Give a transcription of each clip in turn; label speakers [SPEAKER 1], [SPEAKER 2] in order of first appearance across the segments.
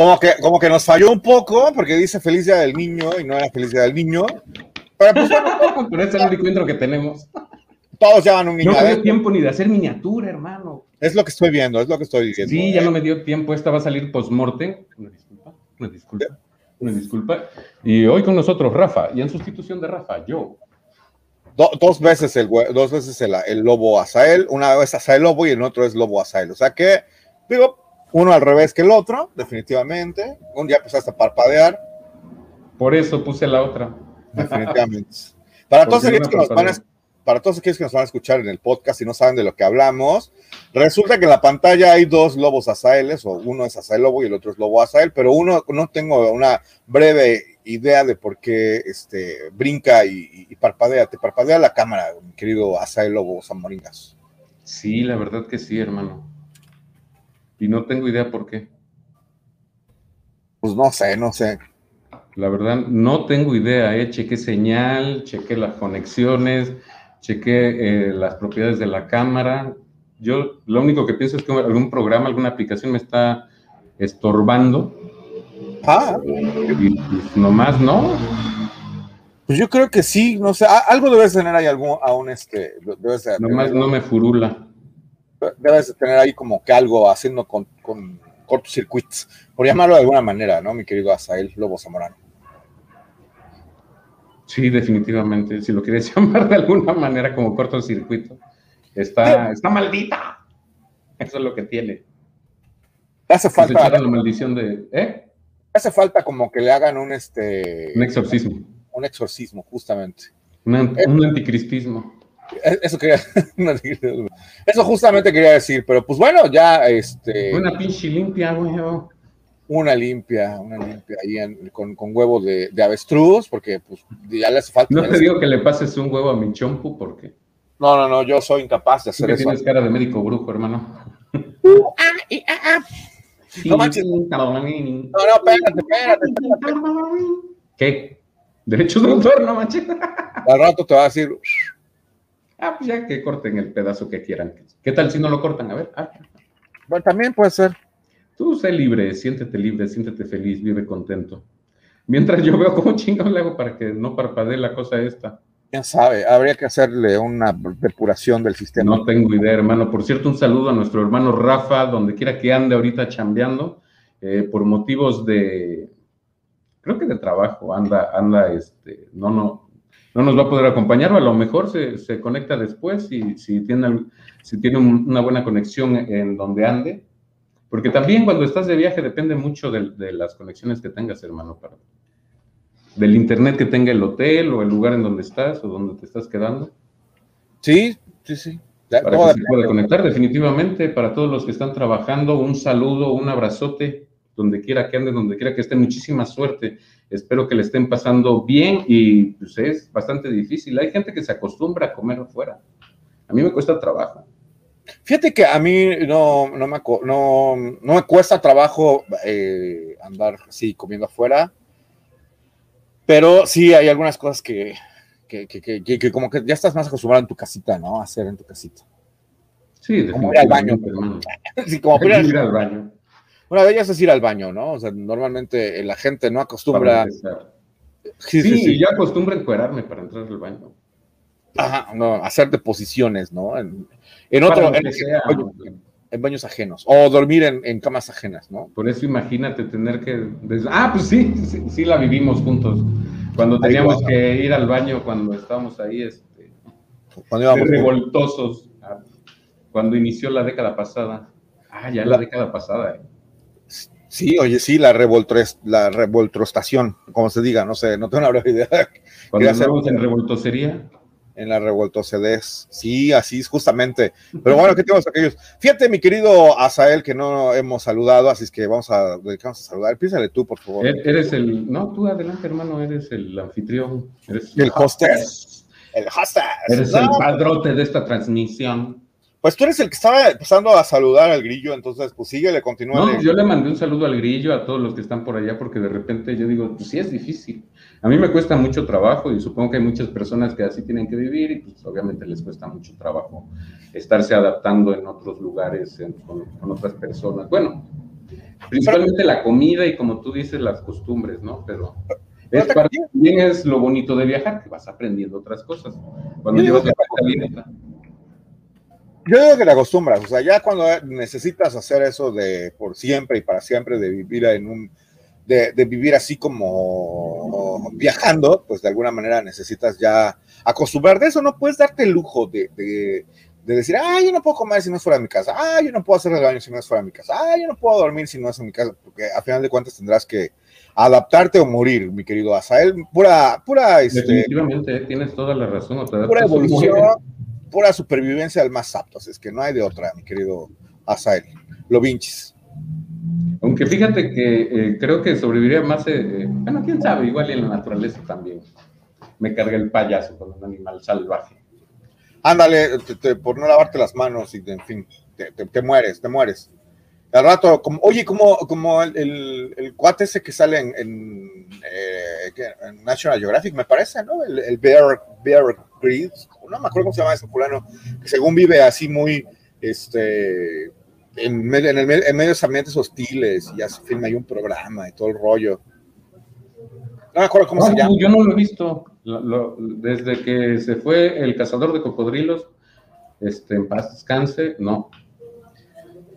[SPEAKER 1] Como que, como que nos falló un poco porque dice feliz día del niño y no era feliz día del niño. Pero pues
[SPEAKER 2] Pero es el único intro que tenemos.
[SPEAKER 1] todos llevan un niño.
[SPEAKER 2] No me dio tiempo ni de hacer miniatura, hermano.
[SPEAKER 1] Es lo que estoy viendo, es lo que estoy diciendo.
[SPEAKER 2] Sí, ya
[SPEAKER 1] ¿eh?
[SPEAKER 2] no me dio tiempo. Esta va a salir post-mortem. Una disculpa, una disculpa, una disculpa. Y hoy con nosotros Rafa, y en sustitución de Rafa, yo.
[SPEAKER 1] Do- dos veces el dos veces el, el lobo Azael, una vez Azael lobo y el otro es lobo Azael. O sea que, digo, uno al revés que el otro, definitivamente. Un día empezaste a parpadear,
[SPEAKER 2] Por eso puse la otra.
[SPEAKER 1] definitivamente. Para todos, aquellos que nos van a,
[SPEAKER 2] parpadea.
[SPEAKER 1] para todos aquellos que nos van a escuchar en el podcast y no saben de lo que hablamos, resulta que en la pantalla hay dos lobos Azaeles, o uno es Azael lobo y el otro es lobo Azael, pero uno no tengo una breve idea de por qué este, brinca y parpadea. Te parpadea la cámara, mi querido Azael lobo Zamoringas.
[SPEAKER 2] Sí, la verdad que sí, hermano. Y no tengo idea por qué.
[SPEAKER 1] Pues no sé, no sé.
[SPEAKER 2] La verdad, no tengo idea, ¿eh? Chequé señal, chequé las conexiones, chequé eh, las propiedades de la cámara. Yo lo único que pienso es que algún programa, alguna aplicación me está estorbando.
[SPEAKER 1] Ah,
[SPEAKER 2] Y pues nomás no.
[SPEAKER 1] pues yo creo que sí, no sé, algo debes tener ahí algún, aún este, debes, de-
[SPEAKER 2] Nomás no me furula.
[SPEAKER 1] Debes de tener ahí como que algo haciendo con, con cortocircuitos, por llamarlo de alguna manera, ¿no, mi querido Azael Lobo Zamorano?
[SPEAKER 2] Sí, definitivamente. Si lo quieres llamar de alguna manera como cortocircuito, está, está maldita. Eso es lo que tiene.
[SPEAKER 1] Hace falta,
[SPEAKER 2] la maldición de. ¿Eh?
[SPEAKER 1] hace falta como que le hagan un este
[SPEAKER 2] Un exorcismo.
[SPEAKER 1] un exorcismo, justamente.
[SPEAKER 2] Un, un anticristismo.
[SPEAKER 1] E- Eso quería, eso justamente quería decir, pero pues bueno, ya este
[SPEAKER 2] Una pinche limpia, güey.
[SPEAKER 1] una limpia, una limpia ahí en- con, con huevo de, de avestruz, porque pues ya le hace falta.
[SPEAKER 2] No te digo que le pases un huevo a mi chompu porque
[SPEAKER 1] no, no, no, yo soy incapaz de hacer eso.
[SPEAKER 2] tienes cara de médico brujo, hermano.
[SPEAKER 1] No manches. No, no, espérate, espérate, espérate.
[SPEAKER 2] ¿Qué? Derechos de autor, no manches.
[SPEAKER 1] Al rato te va a decir,
[SPEAKER 2] Ah, pues ya que corten el pedazo que quieran. ¿Qué tal si no lo cortan? A ver. ah.
[SPEAKER 1] bueno, también puede ser.
[SPEAKER 2] Tú sé libre, siéntete libre, siéntete feliz, vive contento. Mientras yo veo cómo chingón le hago para que no parpadee la cosa esta.
[SPEAKER 1] Quién sabe, habría que hacerle una depuración del sistema.
[SPEAKER 2] No tengo idea, hermano. Por cierto, un saludo a nuestro hermano Rafa, donde quiera que ande ahorita chambeando, eh, por motivos de, creo que de trabajo, anda, anda, este, no, no, no nos va a poder acompañar, o a lo mejor se, se conecta después y si tiene, si tiene un- una buena conexión en donde ande, porque también cuando estás de viaje depende mucho del- de, las conexiones que tengas, hermano, para, del internet que tenga el hotel o el lugar en donde estás o donde te estás quedando.
[SPEAKER 1] Sí, sí, sí. Ya,
[SPEAKER 2] Para que se pueda conectar, definitivamente, para todos los que están trabajando, un saludo, un abrazote, donde quiera que anden, donde quiera que estén, muchísima suerte. Espero que le estén pasando bien y pues es bastante difícil. Hay gente que se acostumbra a comer afuera. A mí me cuesta trabajo.
[SPEAKER 1] Fíjate que a mí no, no, me, no, no me cuesta trabajo eh, andar así comiendo afuera, pero sí hay algunas cosas que, que, que, que- como que ya estás más acostumbrado en tu casita, ¿no? A hacer en tu casita.
[SPEAKER 2] Sí,
[SPEAKER 1] Como ir al baño. Sí, como ir
[SPEAKER 2] al baño.
[SPEAKER 1] Una de ellas es ir al baño, ¿no? O sea, normalmente la gente no acostumbra. Sí,
[SPEAKER 2] Sí,
[SPEAKER 1] sí, sí.
[SPEAKER 2] yo acostumbro encuerarme para entrar al baño.
[SPEAKER 1] Ajá, no, hacer deposiciones, ¿no? En, en otro, en,
[SPEAKER 2] sea.
[SPEAKER 1] en- en baños ajenos, o dormir en, camas ajenas, ¿no?
[SPEAKER 2] Por eso imagínate tener que... des- Ah, pues sí, sí, sí la vivimos juntos. Cuando teníamos que ir al baño, cuando estábamos ahí, este,
[SPEAKER 1] Cuando íbamos-
[SPEAKER 2] revoltosos, cuando inició la década pasada. Ah, ya la década pasada. eh.
[SPEAKER 1] Sí, oye, sí, la, la revoltrostación, como se diga, no sé, no tengo una breve idea.
[SPEAKER 2] Cuando andamos en revoltosería.
[SPEAKER 1] En la revoltocedes. Sí, así es, justamente. Pero bueno, ¿qué tenemos aquellos? Fíjate, mi querido Azael, que no hemos saludado, así es que vamos a dedicarnos a saludar. Piénsale tú, por favor.
[SPEAKER 2] Er- Eres el... No, tú adelante, hermano, eres el anfitrión. Eres
[SPEAKER 1] El hostess. El hostess.
[SPEAKER 2] Eres
[SPEAKER 1] No,
[SPEAKER 2] el padrote de esta transmisión.
[SPEAKER 1] Pues tú eres el que estaba empezando a saludar al grillo, entonces pues síguele, continúa.
[SPEAKER 2] No, yo le mandé un saludo al grillo, a todos los que están por allá, porque de repente yo digo, pues sí es difícil. A mí me cuesta mucho trabajo y supongo que hay muchas personas que así tienen que vivir y pues obviamente les cuesta mucho trabajo estarse adaptando en otros lugares, en- con, con otras personas. Bueno, Principalmente la comida y como tú dices, las costumbres, ¿no? Pero es también es lo bonito de viajar, que vas aprendiendo otras cosas. Cuando llevas la
[SPEAKER 1] yo digo que te acostumbras, o sea, ya cuando necesitas hacer eso de por siempre y para siempre, de vivir en un, de, vivir así como viajando, pues de alguna manera necesitas ya acostumbrar. De eso, no puedes darte el lujo de, de, decir, ah, yo no puedo comer si no es fuera de mi casa, ah, yo no puedo hacer el baño si no es fuera de mi casa, ah, yo no puedo dormir si no es en mi casa, porque a final de cuentas tendrás que adaptarte o morir, mi querido Asael, pura, pura,
[SPEAKER 2] este, definitivamente, tienes toda la razón,
[SPEAKER 1] pura evolución, pura supervivencia del más apto, es que no hay de otra, mi querido Asael, lo vinches.
[SPEAKER 2] Aunque fíjate que eh, creo que sobreviviría más, eh, eh, bueno, quién sabe, igual en la naturaleza también. Me carga el payaso con un animal salvaje.
[SPEAKER 1] Ándale, por no lavarte las manos y, en fin, te, mueres, te mueres. Al rato, como, oye, como, como el, el, cuate ese que sale en, en, National Geographic, me parece, ¿no? El, Bear, Bear Grylls, no me acuerdo cómo se llama ese fulano, que según vive así muy, este, en, en, el, en medios ambientes hostiles, y ya se filma ahí un programa y todo el rollo.
[SPEAKER 2] No me acuerdo cómo se llama. Yo no lo he visto. desde que se fue el cazador de cocodrilos, este, en paz descanse, no.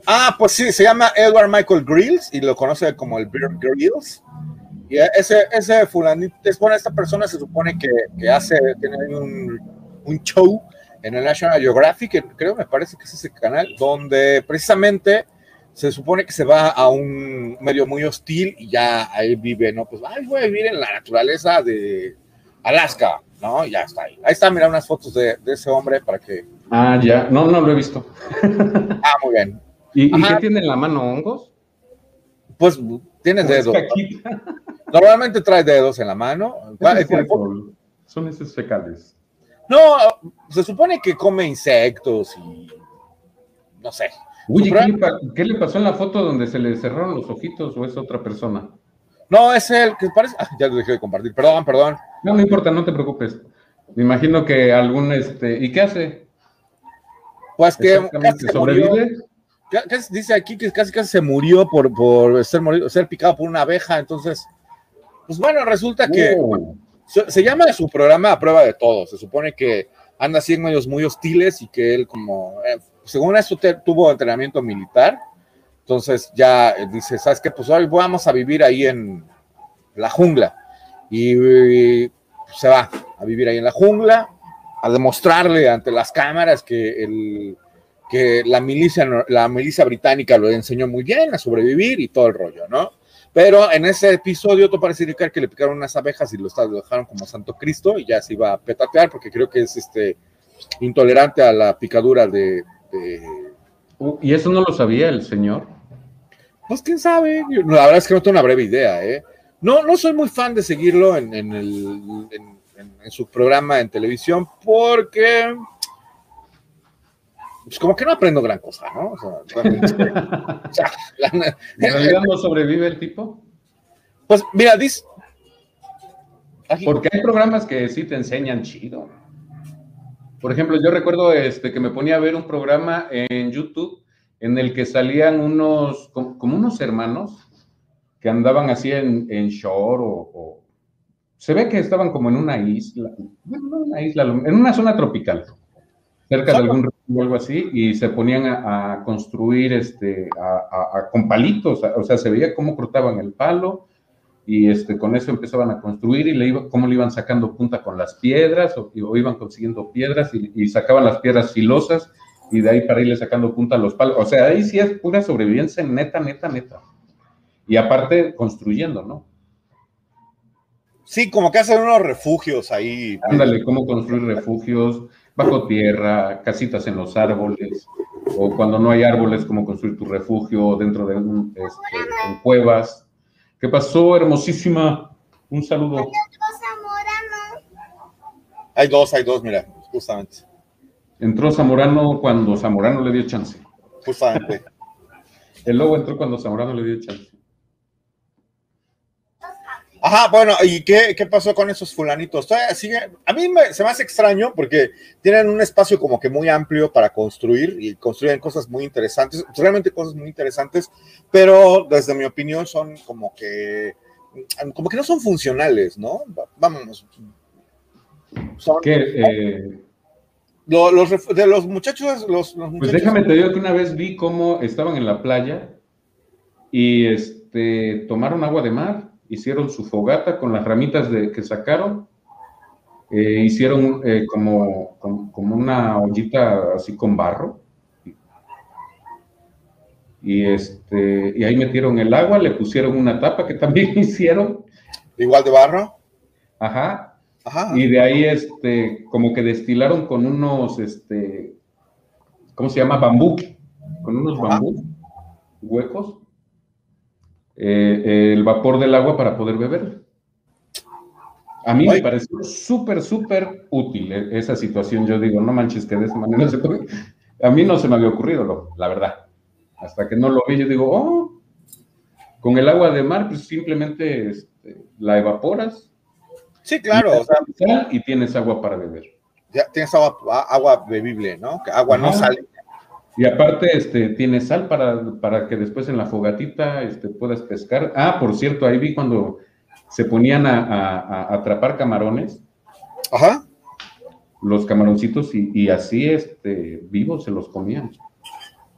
[SPEAKER 1] Ah, pues sí, se llama Edward Michael Grills y lo conoce como el Bear Grills. Y ese, ese fulanito, es bueno, esta persona se supone que, que hace, tiene un, un show en el National Geographic, creo me parece que es ese canal, donde precisamente se supone que se va a un medio muy hostil y ya ahí vive, ¿no? Pues ay, voy a vivir en la naturaleza de Alaska, ¿no? Ya está ahí. Ahí está, mira unas fotos de, ese hombre para que.
[SPEAKER 2] Ah, ya, no, no lo he visto.
[SPEAKER 1] ah, muy bien.
[SPEAKER 2] ¿Y, qué tiene en la mano hongos?
[SPEAKER 1] Pues tiene dedos. Normalmente trae dedos en la mano.
[SPEAKER 2] Son esos fecales.
[SPEAKER 1] No, se supone que come insectos y no sé.
[SPEAKER 2] Uy, ¿qué le, pasó en la foto donde se le cerraron los ojitos o es otra persona?
[SPEAKER 1] No, es él, que parece. Ah, ya lo dejé de compartir, perdón, perdón.
[SPEAKER 2] No, no importa, no te preocupes. Me imagino que algún este. ¿Y qué hace?
[SPEAKER 1] Pues que casi sobrevive. Dice aquí que casi casi se murió por, por ser, ser picado por una abeja, entonces. Pues bueno, resulta que. Oh. Se, llama su programa a prueba de todo. Se supone que anda así en medios muy hostiles y que él como, eh, según eso, tuvo entrenamiento militar. Entonces ya eh, dice, ¿sabes qué? Pues hoy vamos a vivir ahí en la jungla. Y, se va a vivir ahí en la jungla, a demostrarle ante las cámaras que, el, que la, milicia, la milicia británica lo enseñó muy bien a sobrevivir y todo el rollo, ¿no? Pero en ese episodio, todo parece indicar que le picaron unas abejas y lo, dejaron como Santo Cristo y ya se iba a petatear porque creo que es este intolerante a la picadura de,
[SPEAKER 2] uh, ¿Y eso no lo sabía el señor?
[SPEAKER 1] Pues quién sabe. la verdad es que no tengo una breve idea, ¿eh? No, no soy muy fan de seguirlo en, el, en su programa en televisión porque pues como que no aprendo gran cosa, ¿no? O sea,
[SPEAKER 2] ¿En realidad no sobrevive el tipo?
[SPEAKER 1] Pues mira, dice...
[SPEAKER 2] Porque hay programas que sí te enseñan chido. Por ejemplo, yo recuerdo este, que me ponía a ver un programa en YouTube en el que salían unos, como, unos hermanos que andaban así en, en shore o, Se ve que estaban como en una isla, no una isla, en una zona tropical cerca de algún o algo así, y se ponían a, construir este, a, con palitos, o sea, se veía cómo cortaban el palo, y este, con eso empezaban a construir y le iba, cómo le iban sacando punta con las piedras, o, iban consiguiendo piedras y, sacaban las piedras filosas, y de ahí para irle sacando punta a los palos. O sea, ahí sí es pura sobrevivencia neta, neta, neta. Y aparte, construyendo, ¿no?
[SPEAKER 1] Sí, como que hacen unos refugios ahí.
[SPEAKER 2] Ándale, cómo construir refugios, bajo tierra, casitas en los árboles, o cuando no hay árboles, como construir tu refugio dentro de un, este, en cuevas. ¿Qué pasó, hermosísima? Un saludo.
[SPEAKER 1] Hay dos, hay dos, mira, justamente.
[SPEAKER 2] Entró Zamorano cuando Zamorano le dio chance.
[SPEAKER 1] Ajá, bueno, ¿y qué, qué pasó con esos fulanitos? Sigue, a mí me- se me hace extraño porque tienen un espacio como que muy amplio para construir y construyen cosas muy interesantes, realmente cosas muy interesantes, pero desde mi opinión son como que, como que no son funcionales, ¿no? Vámonos. Son,
[SPEAKER 2] Que, eh,
[SPEAKER 1] los, de los muchachos, los, los
[SPEAKER 2] pues
[SPEAKER 1] muchachos.
[SPEAKER 2] déjame te digo que una vez vi cómo estaban en la playa y este, tomaron agua de mar, hicieron su fogata con las ramitas de, que sacaron, eh, hicieron eh, como, como, como una ollita así con barro. Y, este, y ahí metieron el agua, le pusieron una tapa que también hicieron,
[SPEAKER 1] Igual de barro.
[SPEAKER 2] ajá,
[SPEAKER 1] Ajá.
[SPEAKER 2] y de ahí este, como que destilaron con unos, este, ¿cómo se llama? Bambú, con unos
[SPEAKER 1] Ajá.
[SPEAKER 2] bambú huecos, eh, el vapor del agua para poder beber. A mí me pareció súper, súper útil eh, esa situación. Yo digo, no manches que de esa manera se puede. A mí no se me había ocurrido, lo- la verdad. Hasta que no lo vi, yo digo, oh, con el agua de mar, pues simplemente este, la evaporas,
[SPEAKER 1] Sí, claro,
[SPEAKER 2] sal y tienes agua para beber.
[SPEAKER 1] ya tienes agua, agua bebible, ¿no? Que agua no sale.
[SPEAKER 2] Y aparte, este, tienes sal para, para que después en la fogatita este, puedas pescar. Ah, por cierto, ahí vi cuando se ponían a, a- a atrapar camarones,
[SPEAKER 1] Ajá.
[SPEAKER 2] los camaroncitos, y, y así este, vivos se los comían.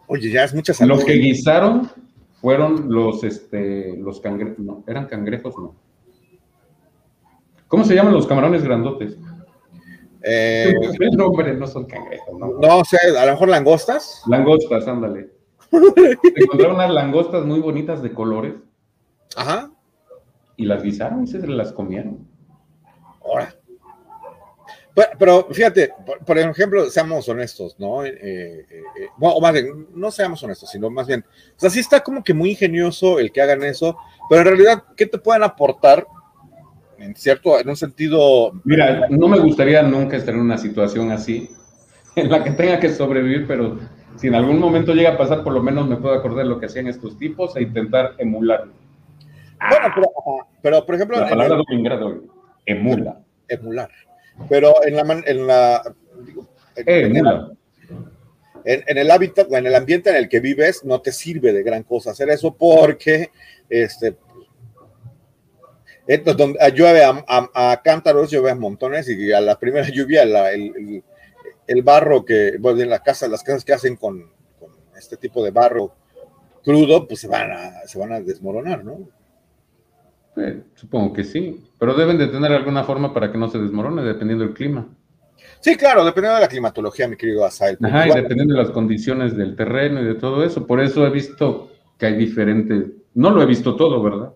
[SPEAKER 1] Oye, ya es mucha salud.
[SPEAKER 2] Los que guisaron fueron los, este, los cangrejos, no, eran cangrejos, no. ¿Cómo se llaman los camarones grandotes?
[SPEAKER 1] Eh,
[SPEAKER 2] El nombre no son cangrejos, no.
[SPEAKER 1] no sé, a lo mejor langostas.
[SPEAKER 2] Langostas, ándale. Encontraron unas langostas muy bonitas de colores
[SPEAKER 1] Ajá.
[SPEAKER 2] y las guisaron y se las comieron.
[SPEAKER 1] Ahora. Pero, pero fíjate, por, por ejemplo, seamos honestos, ¿no? Eh, eh, eh, bueno, o más bien, no seamos honestos, sino más bien, o sea, sí está como que muy ingenioso el que hagan eso, pero en realidad, ¿qué te pueden aportar? En cierto, en un sentido,
[SPEAKER 2] Mira, no me gustaría nunca estar en una situación así, en la que tenga que sobrevivir, pero si en algún momento llega a pasar, por lo menos me puedo acordar lo que hacían estos tipos e intentar emularlo.
[SPEAKER 1] bueno, pero, pero, por ejemplo,
[SPEAKER 2] La palabra
[SPEAKER 1] el-
[SPEAKER 2] de hoy, emula.
[SPEAKER 1] emular, pero en la, en la, en-
[SPEAKER 2] Eh, emula.
[SPEAKER 1] en, en el hábitat, en el ambiente en el que vives, no te sirve de gran cosa hacer eso porque este, entonces, donde llueve a, a- a cántaros, llueve a montones y a la primera lluvia la- el, el- el barro que, bueno, en la casa, las casas que hacen con, con este tipo de barro crudo, pues se van a, se van a desmoronar, ¿no?
[SPEAKER 2] Eh, supongo que sí, pero deben de tener alguna forma para que no se desmorone, dependiendo del clima.
[SPEAKER 1] Sí, claro, dependiendo de la climatología, mi querido Asael.
[SPEAKER 2] Ajá, y dependiendo de las condiciones del terreno y de todo eso. Por eso he visto que hay diferentes, no lo he visto todo, ¿verdad?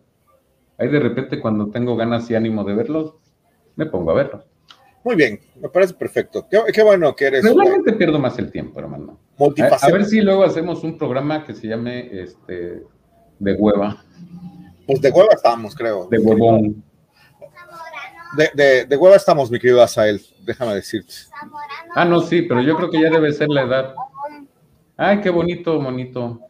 [SPEAKER 2] Ahí de repente cuando tengo ganas y ánimo de verlos, me pongo a verlos.
[SPEAKER 1] muy bien, me parece perfecto. Qué, qué bueno que eres
[SPEAKER 2] Regularmente pierdo más el tiempo, hermano. A, a ver si luego hacemos un programa que se llame este de hueva,
[SPEAKER 1] Pues de hueva estamos, creo.
[SPEAKER 2] de huevón.
[SPEAKER 1] De, de, de hueva estamos, mi querido Asael, déjame decirte.
[SPEAKER 2] Ah, no, sí, pero yo creo que ya debe ser la edad. Ay, qué bonito, monito.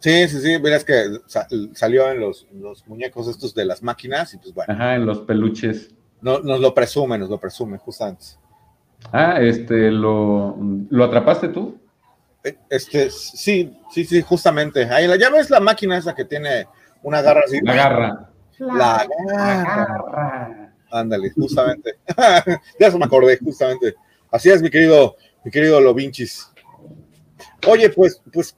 [SPEAKER 1] Sí, sí, sí, mira, es que sa- salió en los, en los muñecos estos de las máquinas y pues bueno,
[SPEAKER 2] Ajá, en los peluches.
[SPEAKER 1] no- nos lo presume, nos lo presume, justamente.
[SPEAKER 2] Ah, este, ¿lo, ¿lo atrapaste tú?
[SPEAKER 1] Eh, Este, sí, sí, sí, justamente. Ahí la, ya ves la máquina esa que tiene una garra así.
[SPEAKER 2] La garra.
[SPEAKER 1] La garra.
[SPEAKER 2] garra.
[SPEAKER 1] Ándale, justamente. de eso me acordé, justamente. Así es, mi querido, mi querido Lovinchis. Oye, pues, pues,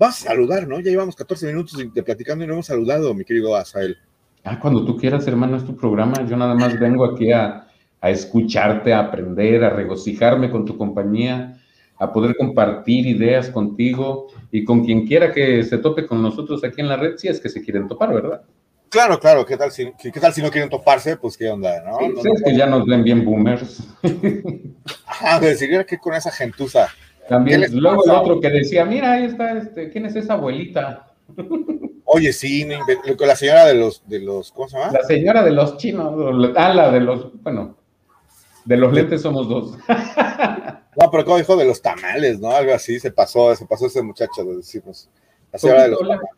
[SPEAKER 1] vas a saludar, ¿no? Ya llevamos 14 minutos de, platicando y no hemos saludado, mi querido Asael.
[SPEAKER 2] Ah, cuando tú quieras, hermano, es tu programa. Yo nada más vengo aquí a, a escucharte, a aprender, a regocijarme con tu compañía, a poder compartir ideas contigo y con quien quiera que se tope con nosotros aquí en la red, si es que se quieren topar, ¿verdad?
[SPEAKER 1] Claro, claro, ¿qué tal si, qué tal si no quieren toparse? Pues qué onda, ¿no? No,
[SPEAKER 2] Si es que ya nos ven bien boomers.
[SPEAKER 1] Ajá, decir que con esa gentuza.
[SPEAKER 2] También,
[SPEAKER 1] ¿Qué les
[SPEAKER 2] luego el otro que decía, mira, ahí está, este, ¿quién es esa abuelita?
[SPEAKER 1] Oye, sí, la señora de los, de los, ¿cómo se llama?
[SPEAKER 2] La señora de los chinos, ah, la de los, bueno, de los lentes somos dos.
[SPEAKER 1] No, pero como dijo de los tamales, ¿no? Algo así, se pasó, se pasó ese muchacho de decirnos. La señora de los tamales.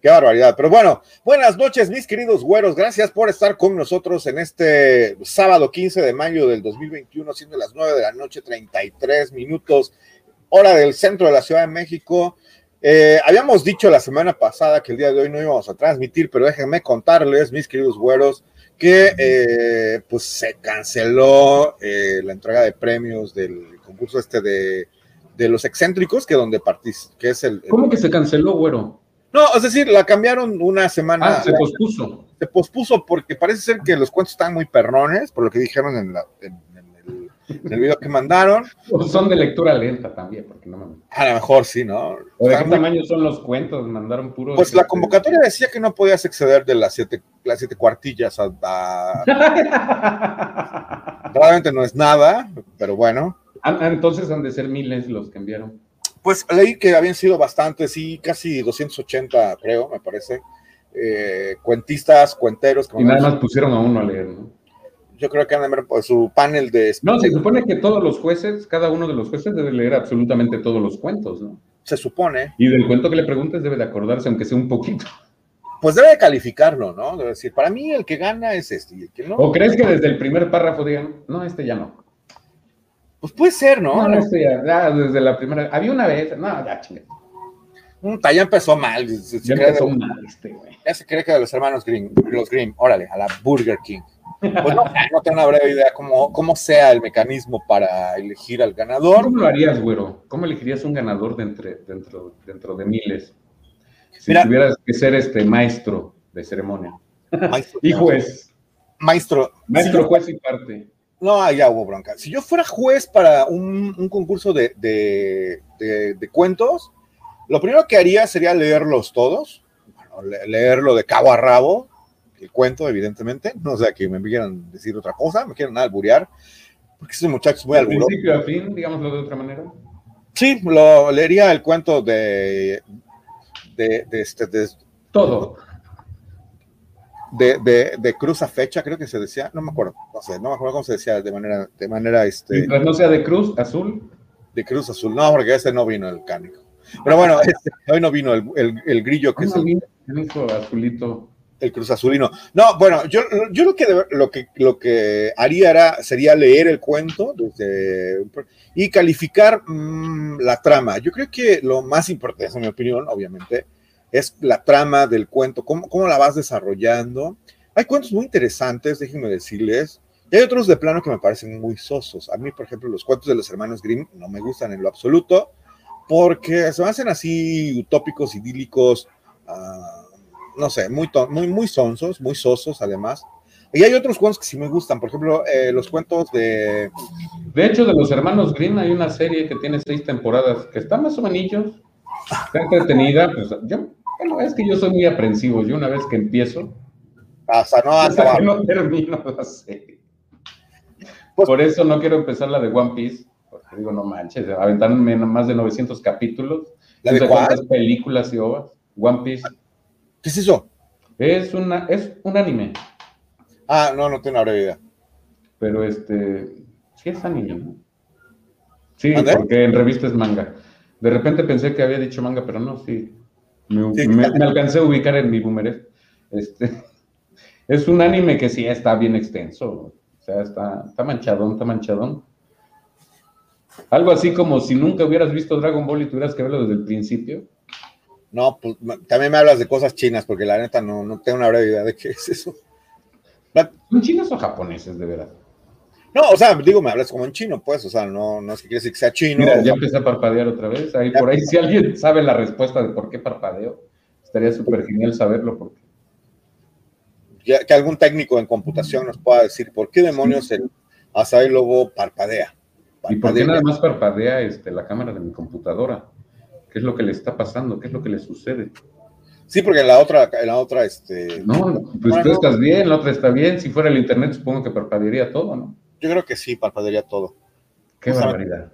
[SPEAKER 1] Qué barbaridad. Pero bueno, buenas noches, mis queridos güeros. Gracias por estar con nosotros en este sábado 15 de mayo del 2021, siendo las 9 de la noche, 33 minutos, hora del centro de la Ciudad de México. Eh, habíamos dicho la semana pasada que el día de hoy no íbamos a transmitir, pero déjenme contarles, mis queridos güeros, que eh, pues se canceló eh, la entrega de premios del concurso este de, de los excéntricos, que donde que es el,
[SPEAKER 2] ¿Cómo que se canceló, güero?
[SPEAKER 1] No, es decir, la cambiaron una semana.
[SPEAKER 2] Ah, se pospuso.
[SPEAKER 1] Se pospuso porque parece ser que los cuentos están muy perrones, por lo que dijeron en, la, en, el, video que mandaron.
[SPEAKER 2] son de lectura lenta también, porque no me...
[SPEAKER 1] A lo mejor sí, ¿no?
[SPEAKER 2] ¿O de qué tamaño son los cuentos? Mandaron puro.
[SPEAKER 1] Pues la convocatoria decía que no podías exceder de las siete, las siete cuartillas a... Realmente no es nada, pero bueno.
[SPEAKER 2] Ah, ah, entonces han de ser miles los que enviaron.
[SPEAKER 1] Pues leí que habían sido bastantes, sí, casi 280, creo, me parece, eh, cuentistas, cuenteros.
[SPEAKER 2] y nada más pusieron a uno a leer, ¿no?
[SPEAKER 1] Yo creo que han pues, su panel de...
[SPEAKER 2] No, se supone que todos los jueces, cada uno de los jueces debe leer absolutamente todos los cuentos, ¿no?
[SPEAKER 1] Se supone.
[SPEAKER 2] Y del cuento que le preguntes debe de acordarse, aunque sea un poquito.
[SPEAKER 1] Pues debe de calificarlo, ¿no? Debe decir, para mí el que gana es este y el que no.
[SPEAKER 2] ¿O crees que desde el primer párrafo digan, no, este ya no?
[SPEAKER 1] Pues puede ser, ¿no?
[SPEAKER 2] No, no ya, desde la primera. Había una vez, no, ya chingue.
[SPEAKER 1] Ya empezó mal.
[SPEAKER 2] ya empezó mal este, güey.
[SPEAKER 1] Ya se cree que de los hermanos Grimm, los Grimm, órale, a la Burger King. Pues no, no tengo una breve idea cómo, cómo sea el mecanismo para elegir al ganador.
[SPEAKER 2] ¿Cómo lo harías, güero? ¿Cómo elegirías un ganador de entre, dentro, dentro de miles? Si tuvieras que ser este maestro de ceremonia. Maestro, y juez.
[SPEAKER 1] Maestro.
[SPEAKER 2] Maestro, juez y parte.
[SPEAKER 1] No, ya hubo bronca. Si yo fuera juez para un, concurso de, cuentos, lo primero que haría sería leerlos todos, leerlo de cabo a rabo, el cuento, evidentemente. No sé, que me quieran decir otra cosa, me quieran alburear, porque ese muchacho es muy alburoso.
[SPEAKER 2] principio a fin, digámoslo de otra manera?
[SPEAKER 1] Sí, lo leería el cuento de, de, este, de
[SPEAKER 2] todo
[SPEAKER 1] de, de, cruz a fecha, creo que se decía, no me acuerdo, no sé, no me acuerdo cómo se decía de manera, de manera, este...
[SPEAKER 2] no sea de cruz azul.
[SPEAKER 1] De cruz azul, no, porque ese no vino el cánico. Pero bueno, este, hoy no vino el, el, grillo que es el...
[SPEAKER 2] azulito.
[SPEAKER 1] El cruz azulino. No, bueno, yo, yo lo, que, lo, que, lo que haría era, sería leer el cuento desde, y calificar mm, la trama. Yo creo que lo más importante, en mi opinión, obviamente, es la trama del cuento, cómo, cómo la vas desarrollando. Hay cuentos muy interesantes, déjenme decirles, y hay otros de plano que me parecen muy sosos. A mí, por ejemplo, los cuentos de los hermanos Grimm no me gustan en lo absoluto, porque se me hacen así utópicos, idílicos, uh, no sé, muy, muy, muy sonsos, muy sosos además. Y hay otros cuentos que sí me gustan, por ejemplo, eh, los cuentos de...
[SPEAKER 2] De hecho, de los hermanos Grimm hay una serie que tiene seis temporadas, que está más o menos, está entretenida, pues yo bueno, es que yo soy muy aprensivo. Yo una vez que empiezo,
[SPEAKER 1] hasta no,
[SPEAKER 2] hasta no termino la serie. Pues Por eso no quiero empezar la de One Piece, porque digo, no manches, aventarme más de 900 capítulos.
[SPEAKER 1] ¿La de cuántas
[SPEAKER 2] películas y obras? One Piece.
[SPEAKER 1] ¿Qué es eso?
[SPEAKER 2] Es, una, es un anime.
[SPEAKER 1] Ah, no, no tengo una breve idea.
[SPEAKER 2] Pero este, sí es anime, ¿no? Sí, porque en revista es manga. De repente pensé que había dicho manga, pero no, sí. Me, alcancé a ubicar en mi boomer. Este, es un anime que sí está bien extenso. O sea, está, está manchadón, está manchadón. Algo así como si nunca hubieras visto Dragon Ball y tuvieras que verlo desde el principio.
[SPEAKER 1] No, pues también me hablas de cosas chinas, porque la neta no, no tengo una breve idea de qué es eso.
[SPEAKER 2] ¿Son chinos o japoneses, de verdad?
[SPEAKER 1] No, o sea, digo, me hablas como en chino, pues, o sea, no, no es que quiere decir que sea chino.
[SPEAKER 2] Mira, ya empecé a parpadear otra vez. Ahí, por ahí, si alguien sabe la respuesta de por qué parpadeo, estaría súper genial saberlo. Porque...
[SPEAKER 1] que algún técnico en computación nos pueda decir por qué demonios el Asaí Lobo parpadea.
[SPEAKER 2] ¿Y por qué nada más parpadea este, la cámara de mi computadora? ¿Qué es lo que le está pasando? ¿Qué es lo que le sucede?
[SPEAKER 1] Sí, porque en la otra, en la otra, este.
[SPEAKER 2] No, pues tú estás bien, la otra está bien. Si fuera el internet, supongo que parpadearía todo, ¿no?
[SPEAKER 1] Yo creo que sí, parpadearía todo.
[SPEAKER 2] Qué barbaridad.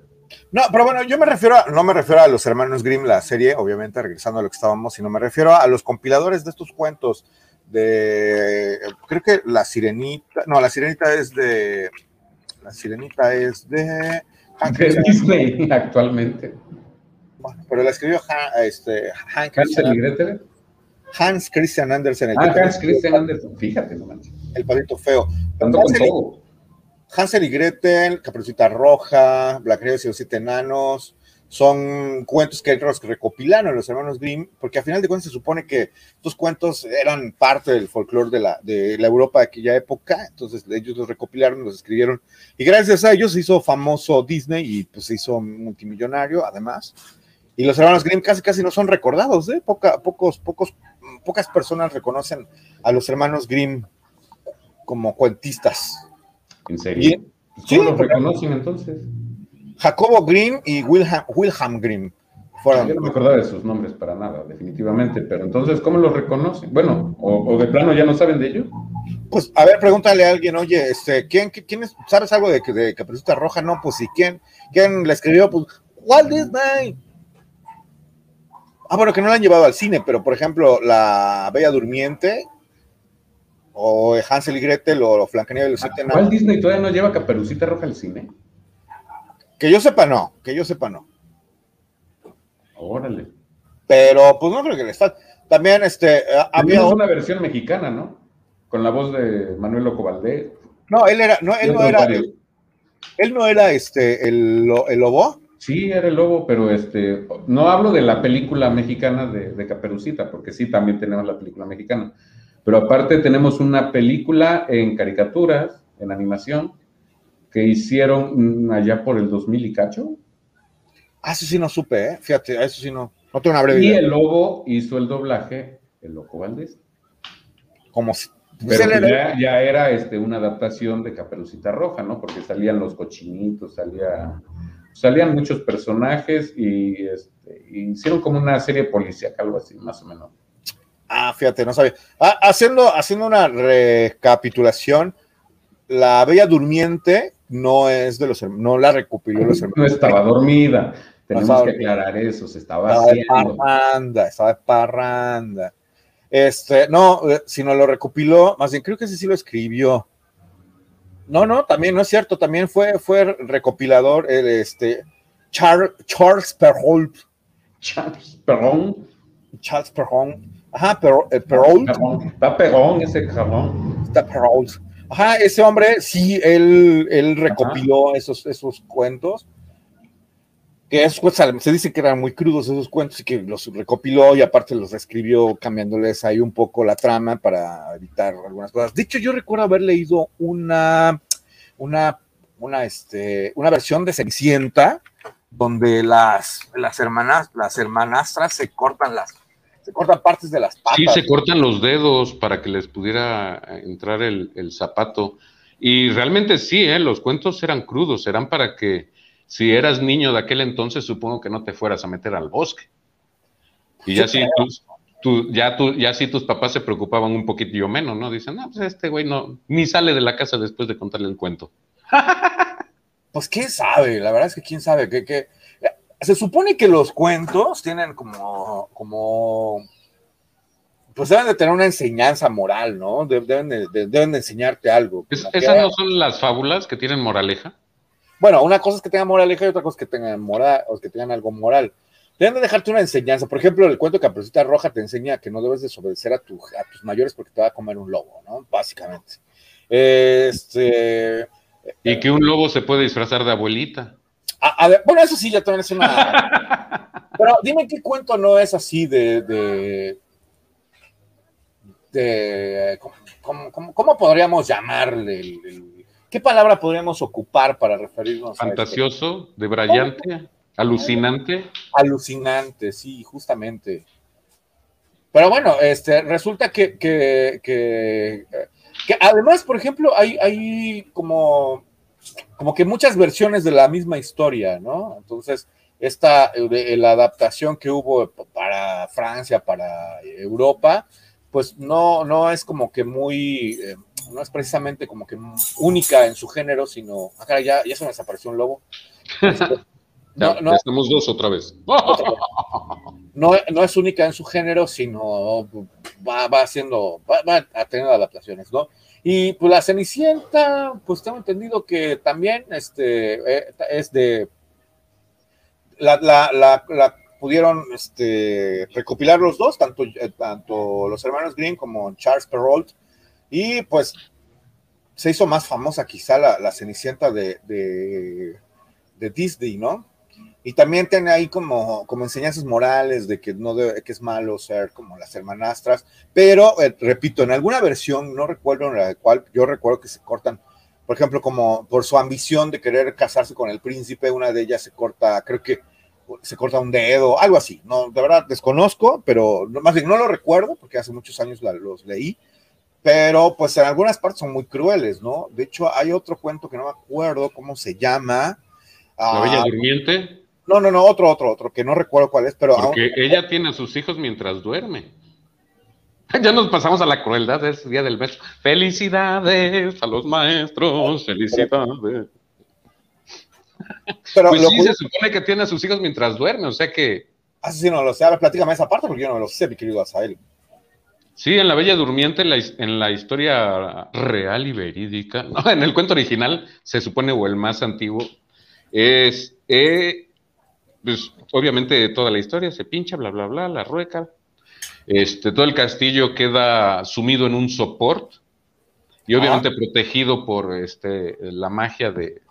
[SPEAKER 1] No, pero bueno, yo me refiero, a, no me refiero a los hermanos Grimm, la serie, obviamente, regresando a lo que estábamos, sino me refiero a los compiladores de estos cuentos de, creo que la sirenita, no, la sirenita es de, la sirenita es de...
[SPEAKER 2] Disney actualmente.
[SPEAKER 1] Bueno, pero la escribió este, Hank. Hans Christian Andersen.
[SPEAKER 2] El ah, Hans Christian Andersen, fíjate, no manches.
[SPEAKER 1] El palito feo. Hansel, Hansel, y Gretel, Caperucita Roja, Black y los Siete Enanos, son cuentos que recopilaron los hermanos Grimm, porque a final de cuentas se supone que estos cuentos eran parte del folclore de la, de la Europa de aquella época, entonces ellos los recopilaron, los escribieron, y gracias a ellos se hizo famoso Disney y pues se hizo multimillonario además. Y los hermanos Grimm casi casi no son recordados, ¿eh? pocos, pocos, pocas personas reconocen a los hermanos Grimm como cuentistas.
[SPEAKER 2] ¿En serio? sí, los reconocen entonces?
[SPEAKER 1] Jacobo Grimm y Wilhelm, Wilhelm Grimm.
[SPEAKER 2] Fueron. Yo no me acordaba de sus nombres para nada, definitivamente, pero entonces, ¿cómo los reconocen? Bueno, o, de plano ya no saben de ellos.
[SPEAKER 1] Pues, a ver, pregúntale a alguien, oye, este, ¿quién, quién es, sabes algo de, de Caperucita Roja? No, pues, ¿y quién? ¿Quién la escribió? Pues, Walt Disney. Ah, bueno, que no la han llevado al cine, pero, por ejemplo, La Bella Durmiente, o Hansel y Gretel, o Blancanieves y los Siete
[SPEAKER 2] ¿Cuál Disney todavía no lleva Caperucita Roja al cine?
[SPEAKER 1] Que yo sepa, no. Que yo sepa, no.
[SPEAKER 2] Órale.
[SPEAKER 1] Pero, pues no creo que le está. También, este. Eh,
[SPEAKER 2] había una versión mexicana, ¿no? Con la voz de Manuel Loco Valdés.
[SPEAKER 1] No, él era. No, él no era. Él, no era este, el, el, lobo.
[SPEAKER 2] Sí, era el lobo, pero este. No hablo de la película mexicana de, de Caperucita, porque sí, también tenemos la película mexicana. Pero aparte tenemos una película en caricaturas, en animación, que hicieron allá por el 2000 y cacho.
[SPEAKER 1] Ah, eso sí no supe, ¿eh? Fíjate, eso sí no. No tengo una breve
[SPEAKER 2] Y el lobo hizo el doblaje, el loco Valdés.
[SPEAKER 1] Como si.
[SPEAKER 2] Pero pues ya, era este, una adaptación de Caperucita Roja, ¿no? Porque salían los cochinitos, salía, salían muchos personajes y, este, hicieron como una serie policíaca, algo así, más o menos.
[SPEAKER 1] Ah, fíjate, no sabía. Ah, haciendo, haciendo una recapitulación, la Bella Durmiente no es de los no la recopiló los
[SPEAKER 2] hermanos. No estaba dormida. Tenemos que aclarar eso, se estaba,
[SPEAKER 1] estaba haciendo. De parranda, estaba de parranda. Este, no, eh, sino lo recopiló, más bien creo que ese sí lo escribió. No, no, también no es cierto, también fue, fue recopilador el este Charles Perrault.
[SPEAKER 2] Charles Perron.
[SPEAKER 1] Charles Perron. Ajá, pero el Perrault.
[SPEAKER 2] Está Perron ese cabrón.
[SPEAKER 1] Está Perrault. Ajá, ese hombre, sí, él, él recopiló esos, esos cuentos. Que es, pues, se dice que eran muy crudos esos cuentos y que los recopiló y aparte los reescribió cambiándoles ahí un poco la trama para evitar algunas cosas. De hecho, yo recuerdo haber leído una, una, una, este, una versión de Cenicienta donde las, las hermanas, las hermanastras se cortan las se cortan partes de las patas.
[SPEAKER 2] Sí, se cortan los dedos para que les pudiera entrar el, zapato. Y realmente sí, ¿eh? los cuentos eran crudos, eran para que si eras niño de aquel entonces, supongo que no te fueras a meter al bosque. Y ya sí, ya, tú, ya sí tus papás se preocupaban un poquitillo menos, ¿no? Dicen, no, pues este güey no, ni sale de la casa después de contarle el cuento.
[SPEAKER 1] pues quién sabe, la verdad es que quién sabe, que, que se supone que los cuentos tienen como, como, pues deben de tener una enseñanza moral, ¿no? Deben de, deben de enseñarte algo.
[SPEAKER 2] ¿Esas no son las fábulas que tienen moraleja?
[SPEAKER 1] Bueno, una cosa es que tengan moraleja y otra cosa es que tengan moral, o que tengan algo moral. Deben de dejarte una enseñanza. Por ejemplo, el cuento de Caperucita Roja te enseña que no debes desobedecer a, tu, a tus mayores porque te va a comer un lobo, ¿no? Básicamente. Este.
[SPEAKER 2] Y que un lobo se puede disfrazar de abuelita.
[SPEAKER 1] A, ver, bueno, eso sí, ya también es una. Pero dime qué cuento no es así de. de, de ¿cómo, podríamos llamarle? ¿Qué palabra podríamos ocupar para referirnos
[SPEAKER 2] Fantasioso, a esto? de brillante, alucinante.
[SPEAKER 1] Alucinante, sí, justamente. Pero bueno, este, resulta que, que, que, que además, por ejemplo, hay, hay como como que muchas versiones de la misma historia, ¿no? Entonces, esta, la adaptación que hubo para Francia, para Europa, pues no, no es como que muy, eh, no es precisamente como que única en su género, sino, acá ah, ya, ya se me desapareció un lobo.
[SPEAKER 2] Este, no, no, estamos dos otra vez.
[SPEAKER 1] No, no, es única en su género, sino va, va haciendo, va a tener adaptaciones, ¿no? Y pues la Cenicienta, pues tengo entendido que también este, eh, es de... La, pudieron este, recopilar los dos, tanto, eh, tanto los hermanos Green como Charles Perrault, y pues se hizo más famosa quizá la, Cenicienta de, de, Disney, ¿no? Y también tiene ahí como, como enseñanzas morales de que, no que es malo ser como las hermanastras, pero eh, repito, en alguna versión, no recuerdo en la cual yo recuerdo que se cortan, por ejemplo, como por su ambición de querer casarse con el príncipe, una de ellas se corta, creo que se corta un dedo, algo así, no, de verdad desconozco, pero más bien no lo recuerdo porque hace muchos años los leí, pero pues en algunas partes son muy crueles, ¿no? De hecho, hay otro cuento que no me acuerdo cómo se llama.
[SPEAKER 2] ¿La Bella ah, Durmiente?
[SPEAKER 1] No, no, no, otro, otro, otro, que no recuerdo cuál es, pero...
[SPEAKER 2] Porque ella tiene a sus hijos mientras duerme. Ya nos pasamos a la crueldad, es Día del Beso. Felicidades a los maestros, felicidades. Pero pues sí, se supone que tiene a sus hijos mientras duerme, o sea que...
[SPEAKER 1] Ah, sí, no lo sé, a platícame esa parte porque yo no lo sé, mi querido Asael.
[SPEAKER 2] Sí, en La Bella Durmiente, en la, historia real y verídica, en el cuento original, se supone, o el más antiguo, es, eh, pues, obviamente toda la historia se pincha, bla, bla, bla, la rueca, este, todo el castillo queda sumido en un soporte y obviamente protegido por este, la magia de,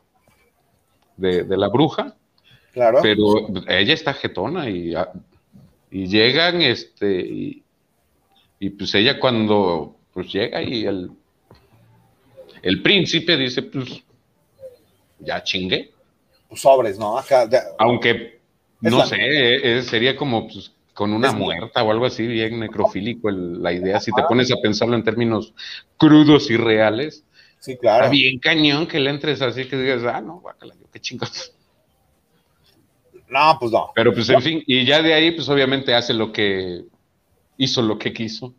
[SPEAKER 2] de, la bruja. Claro. Pero ella está jetona y, y llegan este, y, y pues ella cuando pues llega y el, el príncipe dice, pues ya chingué.
[SPEAKER 1] Pues sobres, ¿no?
[SPEAKER 2] Aunque, no sé, eh, sería como pues, con una muerta o algo así, bien necrofílico la idea, si te pones a pensarlo en términos crudos y reales.
[SPEAKER 1] Sí, claro.
[SPEAKER 2] Está bien cañón que le entres así que digas, ah, no, guácala, qué chingados.
[SPEAKER 1] No, pues no.
[SPEAKER 2] Pero pues en fin, y ya de ahí, pues obviamente hace lo que hizo lo que quiso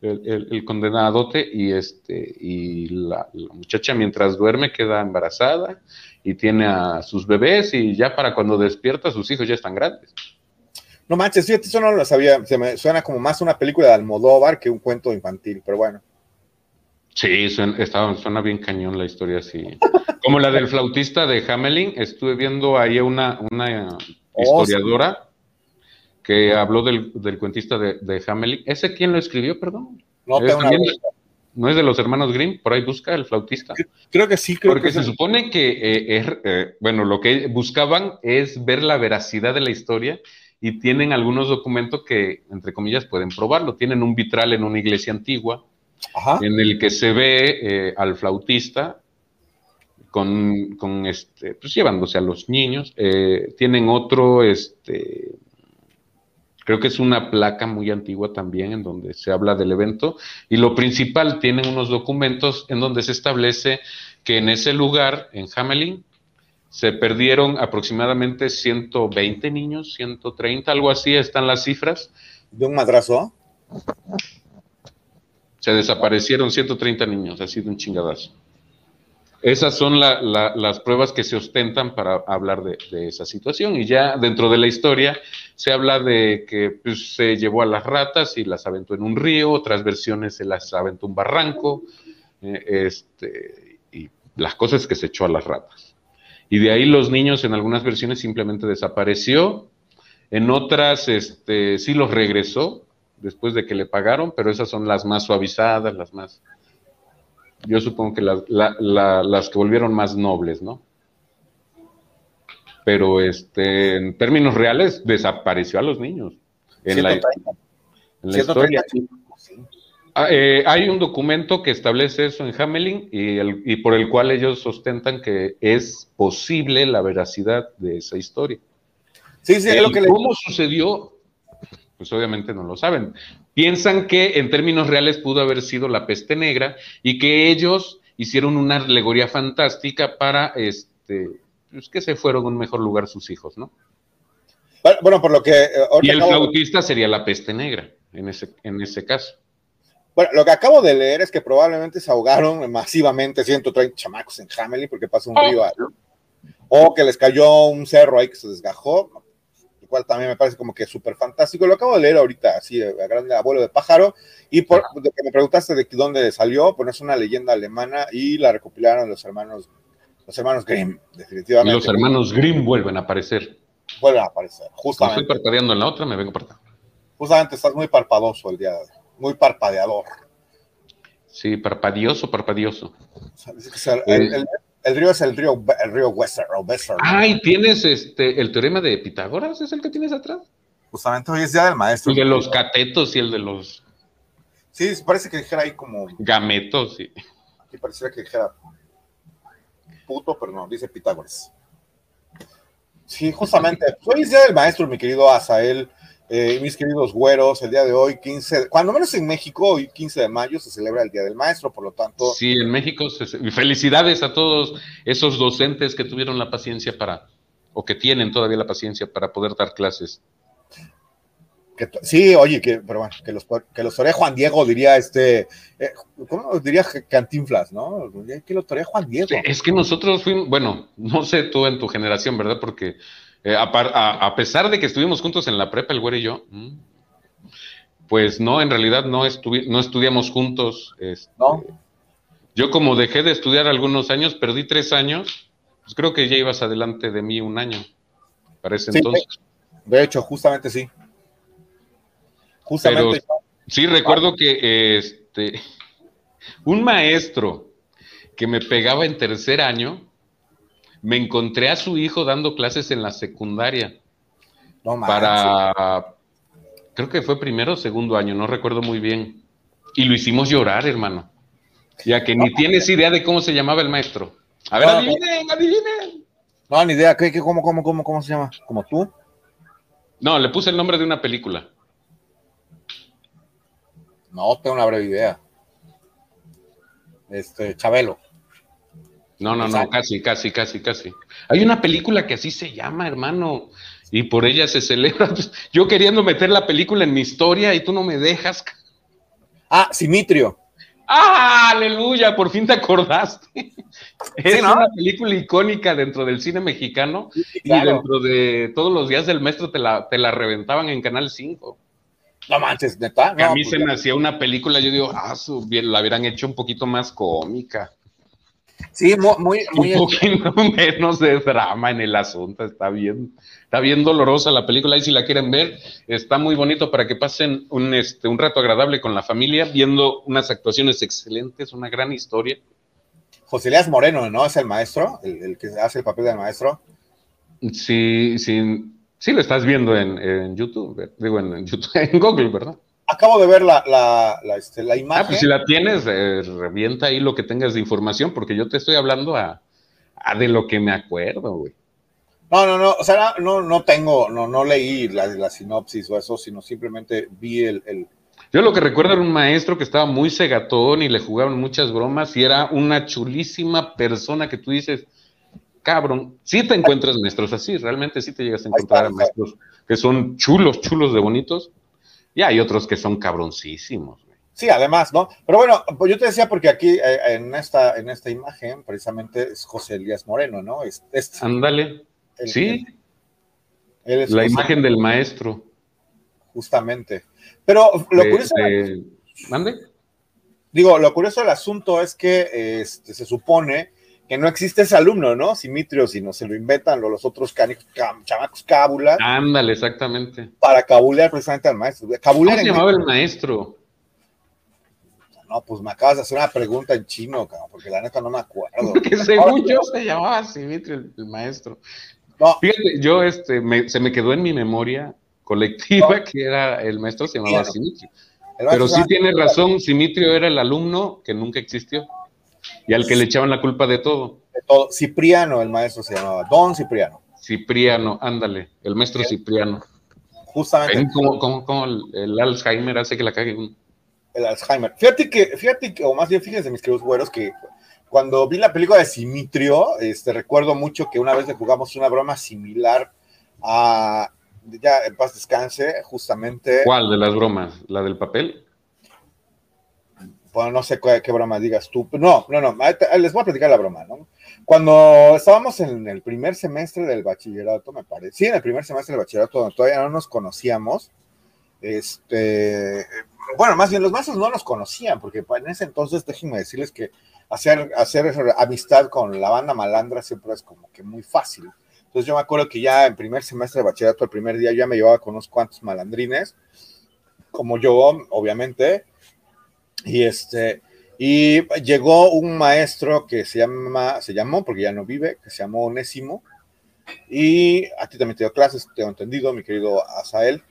[SPEAKER 2] el, condenadote y este y la, muchacha mientras duerme queda embarazada y tiene a sus bebés y ya para cuando despierta sus hijos ya están grandes.
[SPEAKER 1] No manches, fíjate, eso no lo sabía, se me suena como más una película de Almodóvar que un cuento infantil, pero bueno.
[SPEAKER 2] Sí, suena, suena bien cañón la historia así. Como la del flautista de Hamelin, estuve viendo ahí una, una oh, historiadora que habló del, cuentista de, de, Hamelin. ¿Ese quién lo escribió, perdón? No, ¿No es de los hermanos Grimm? Por ahí busca el flautista.
[SPEAKER 1] Creo que sí, creo
[SPEAKER 2] Porque se supone que, eh, eh, bueno, lo que buscaban es ver la veracidad de la historia y tienen algunos documentos que, entre comillas, pueden probarlo. Tienen un vitral en una iglesia antigua en el que se ve eh, al flautista con, con, este, pues llevándose a los niños. tienen otro, este, Creo que es una placa muy antigua también en donde se habla del evento. Y lo principal, tienen unos documentos en donde se establece que en ese lugar, en Hamelin, se perdieron aproximadamente 120 niños, 130, algo así, están las cifras.
[SPEAKER 1] ¿De un madrazo?
[SPEAKER 2] Se desaparecieron 130 niños, así de un chingadazo. Esas son las pruebas que se ostentan para hablar de, esa situación. Y ya dentro de la historia se habla de que pues, se llevó a las ratas y las aventó en un río, otras versiones se las aventó un barranco, eh, este, y las cosas que se echó a las ratas. Y de ahí los niños en algunas versiones simplemente desapareció, en otras este, sí los regresó después de que le pagaron, pero esas son las más suavizadas, las más yo supongo que las que volvieron más nobles, ¿no? Pero este, en términos reales, desapareció a los niños. En la, historia. Ah, eh, hay un documento que establece eso en Hamelin y, y, por el cual ellos sostentan que es posible la veracidad de esa historia.
[SPEAKER 1] Sí, sí, lo que
[SPEAKER 2] ¿Cómo sucedió? Pues obviamente no lo saben. Piensan que en términos reales pudo haber sido la peste negra y que ellos hicieron una alegoría fantástica para este, pues que se fueron a un mejor lugar sus hijos, ¿no?
[SPEAKER 1] Bueno, por lo que... Eh,
[SPEAKER 2] y el flautista sería la peste negra en ese, en ese caso.
[SPEAKER 1] Bueno, lo que acabo de leer es que probablemente se ahogaron masivamente 130 chamacos en Hamelin porque pasó un río. O que les cayó un cerro ahí que se desgajó cual también me parece como que súper fantástico. Lo acabo de leer ahorita, así, a grande abuelo de pájaro. Y por de que me preguntaste de dónde salió, pues es una leyenda alemana y la recopilaron los hermanos, los hermanos Grimm, definitivamente.
[SPEAKER 2] los hermanos Grimm vuelven a aparecer.
[SPEAKER 1] vuelven a aparecer. Justamente,
[SPEAKER 2] estoy parpadeando en la otra, me vengo para acá.
[SPEAKER 1] justamente estás muy parpadoso el día de hoy, muy parpadeador.
[SPEAKER 2] Sí, parpadioso, parpadioso.
[SPEAKER 1] O sea, el, el- el- río es el río, el río Western, o Western.
[SPEAKER 2] Ay, ¿tienes este el teorema de Pitágoras? ¿Es el que tienes atrás?
[SPEAKER 1] Justamente hoy es día del maestro.
[SPEAKER 2] El de los catetos y el de los
[SPEAKER 1] Sí, parece que dijera ahí como,
[SPEAKER 2] gametos. sí.
[SPEAKER 1] aquí pareciera que dijera puto, pero no, dice Pitágoras. Sí, justamente, hoy es día del maestro, mi querido Azael, eh, mis queridos güeros, el día de hoy, 15, cuando menos en México, hoy 15 de mayo se celebra el Día del Maestro, por lo tanto,
[SPEAKER 2] Sí, en México. se- felicidades a todos esos docentes que tuvieron la paciencia para, o que tienen todavía la paciencia para poder dar clases.
[SPEAKER 1] que sí, oye, que, pero bueno, que los, que los Juan Diego, diría este, eh, ¿cómo diría Cantinflas, no? Que lo toree Juan Diego.
[SPEAKER 2] Es que nosotros fuimos, bueno, no sé tú en tu generación, ¿verdad? Porque eh, a, par- a- a pesar de que estuvimos juntos en la prepa, el güero y yo, mm, pues no, en realidad no, estuvi- no estudiamos juntos. este,
[SPEAKER 1] ¿No?
[SPEAKER 2] Yo como dejé de estudiar algunos años, perdí tres años, pues creo que ya ibas adelante de mí un año, para ese
[SPEAKER 1] Sí,
[SPEAKER 2] entonces.
[SPEAKER 1] De hecho, justamente sí. Justamente.
[SPEAKER 2] Sí, recuerdo que este, un maestro que me pegaba en tercer año, me encontré a su hijo dando clases en la secundaria
[SPEAKER 1] no
[SPEAKER 2] para, creo que fue primero o segundo año, no recuerdo muy bien. Y lo hicimos llorar, hermano. Ya que ni tienes idea de cómo se llamaba el maestro. A ver, adivinen, adivinen.
[SPEAKER 1] No, ni idea. ¿Qué, qué, cómo, cómo, cómo, ¿Cómo se llama? ¿Como tú?
[SPEAKER 2] No, le puse el nombre de una película.
[SPEAKER 1] No, tengo una breve idea. Este, Chabelo.
[SPEAKER 2] No, no, no, casi, casi, casi, casi. Hay una película que así se llama, hermano, y por ella se celebra. Yo queriendo meter la película en mi historia y tú no me dejas.
[SPEAKER 1] Ah, Simitrio.
[SPEAKER 2] ¡Ah, aleluya! Por fin te acordaste. Es
[SPEAKER 1] ¿no?
[SPEAKER 2] una película icónica dentro del cine mexicano y dentro de todos los días del maestro te la, te la reventaban en Canal 5.
[SPEAKER 1] No manches, neta.
[SPEAKER 2] Que a
[SPEAKER 1] No,
[SPEAKER 2] mí
[SPEAKER 1] pues
[SPEAKER 2] se
[SPEAKER 1] ya.
[SPEAKER 2] me hacía una película, yo digo, ah, su, bien, la hubieran hecho un poquito más cómica.
[SPEAKER 1] Sí, muy, muy, muy-
[SPEAKER 2] un poquito menos de drama en el asunto, está bien, está bien dolorosa la película y si la quieren ver, está muy bonito para que pasen un, este, un rato agradable con la familia, viendo unas actuaciones excelentes, una gran historia.
[SPEAKER 1] José Elías Moreno, ¿no? Es el maestro, el, el que hace el papel del maestro.
[SPEAKER 2] Sí, sí, sí lo estás viendo en, en YouTube, digo en, en YouTube, en Google, ¿verdad?
[SPEAKER 1] Acabo de ver la, la, la, este, la
[SPEAKER 2] Ah,
[SPEAKER 1] imagen.
[SPEAKER 2] pues si la tienes, eh, revienta ahí lo que tengas de información, porque yo te estoy hablando a, a de lo que me acuerdo, güey.
[SPEAKER 1] No, no, no, o sea, no, no tengo, no, no leí la, la sinopsis o eso, sino simplemente vi el, el-
[SPEAKER 2] Yo lo que recuerdo era un maestro que estaba muy cegatón y le jugaban muchas bromas y era una chulísima persona que tú dices, cabrón, sí te encuentras maestros así, realmente sí te llegas a encontrar
[SPEAKER 1] está.
[SPEAKER 2] maestros que son chulos, chulos de bonitos, y hay otros que son cabroncísimos.
[SPEAKER 1] Sí, además, ¿no? Pero bueno, pues yo te decía porque aquí eh, en esta, en esta imagen precisamente es José Elías Moreno, ¿no? Es, es-
[SPEAKER 2] Ándale,
[SPEAKER 1] el-
[SPEAKER 2] sí,
[SPEAKER 1] él es
[SPEAKER 2] la
[SPEAKER 1] José,
[SPEAKER 2] imagen del maestro.
[SPEAKER 1] justamente. Pero lo
[SPEAKER 2] de-
[SPEAKER 1] curioso,
[SPEAKER 2] de- ¿Mande?
[SPEAKER 1] digo, lo curioso del asunto es que este, se supone que no existe ese alumno, ¿no? Simitrio, sino se lo inventan los otros canicos, cam- chamacos cábulas
[SPEAKER 2] Ándale, exactamente.
[SPEAKER 1] para cabulear precisamente al maestro.
[SPEAKER 2] ¿Cómo se llamaba el maestro?
[SPEAKER 1] No, pues me acabas de hacer una pregunta en chino, cabrón, porque la neta no me acuerdo.
[SPEAKER 2] Porque según yo se llamaba Simitri, el, el maestro.
[SPEAKER 1] No,
[SPEAKER 2] Fíjate, yo este, me- se me quedó en mi memoria colectiva que era el maestro se llamaba. Simitrio. Pero sí tiene razón, Simitrio era el alumno que nunca existió y al que le echaban la culpa de todo.
[SPEAKER 1] de todo. Cipriano, el maestro se llamaba, Don Cipriano.
[SPEAKER 2] Cipriano, ándale, el maestro Cipriano.
[SPEAKER 1] Justamente
[SPEAKER 2] Ven cómo, cómo- cómo el, el Alzheimer hace que la cague uno.
[SPEAKER 1] el Alzheimer. Fíjate que, fíjate que, o más bien fíjense, mis queridos güeros, que cuando vi la película de Simitrio, este, recuerdo mucho que una vez le jugamos una broma similar a, ya en paz descanse, justamente,
[SPEAKER 2] ¿Cuál de las bromas? ¿La del papel?
[SPEAKER 1] No sé qué, qué broma digas tú, no, no, no, les voy a platicar la broma, ¿no? Cuando estábamos en el primer semestre del bachillerato, me parece, sí, en el primer semestre del bachillerato, donde todavía no nos conocíamos, este, bueno, más bien los maestros no nos conocían, porque en ese entonces, déjenme decirles que hacer, hacer amistad con la banda malandra siempre es como que muy fácil. Entonces yo me acuerdo que ya en primer semestre de bachillerato, el primer día, ya me llevaba con unos cuantos malandrines, como yo, obviamente, y este, y llegó un maestro que se llama, se llamó, porque ya no vive, que se llamó Onésimo, y a ti también te dio clases, tengo entendido, mi querido Asael.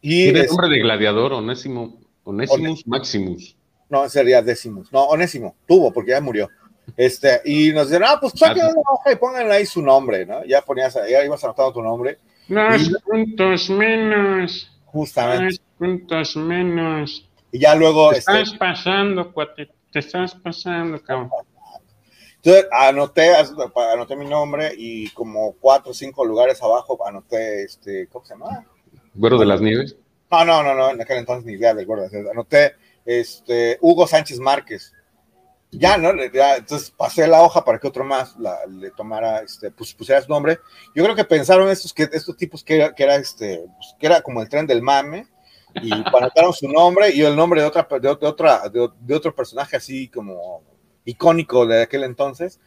[SPEAKER 2] Y Tiene nombre de gladiador, Onésimo, Onésimus Maximus.
[SPEAKER 1] No, sería Décimus. No, Onésimo, tuvo, porque ya murió. Este, y nos dijeron, ah, pues saquen una hoja y pónganle ahí su nombre, ¿no? Ya ponías, ya ibas anotando tu nombre.
[SPEAKER 2] Dos puntos menos.
[SPEAKER 1] Justamente.
[SPEAKER 2] Dos puntos menos.
[SPEAKER 1] Y ya luego.
[SPEAKER 2] Te estás este, pasando, cuate. Te estás pasando, cabrón.
[SPEAKER 1] Entonces anoté, anoté mi nombre y como cuatro o cinco lugares abajo anoté, este, ¿cómo se llama?
[SPEAKER 2] ¿Güero de las Nieves?
[SPEAKER 1] No, no, no, no, en aquel entonces ni idea del Güero de las Nieves. Anoté, este, Hugo Sánchez Márquez. Ya, ¿no? Ya, entonces pasé la hoja para que otro más le tomara, este, pues pusiera su nombre. Yo creo que pensaron estos, que, estos tipos que, que era, este, pues, que era como el tren del mame, y anotaron su nombre y el nombre de otra, de, otra, de, otro personaje así como icónico de aquel entonces.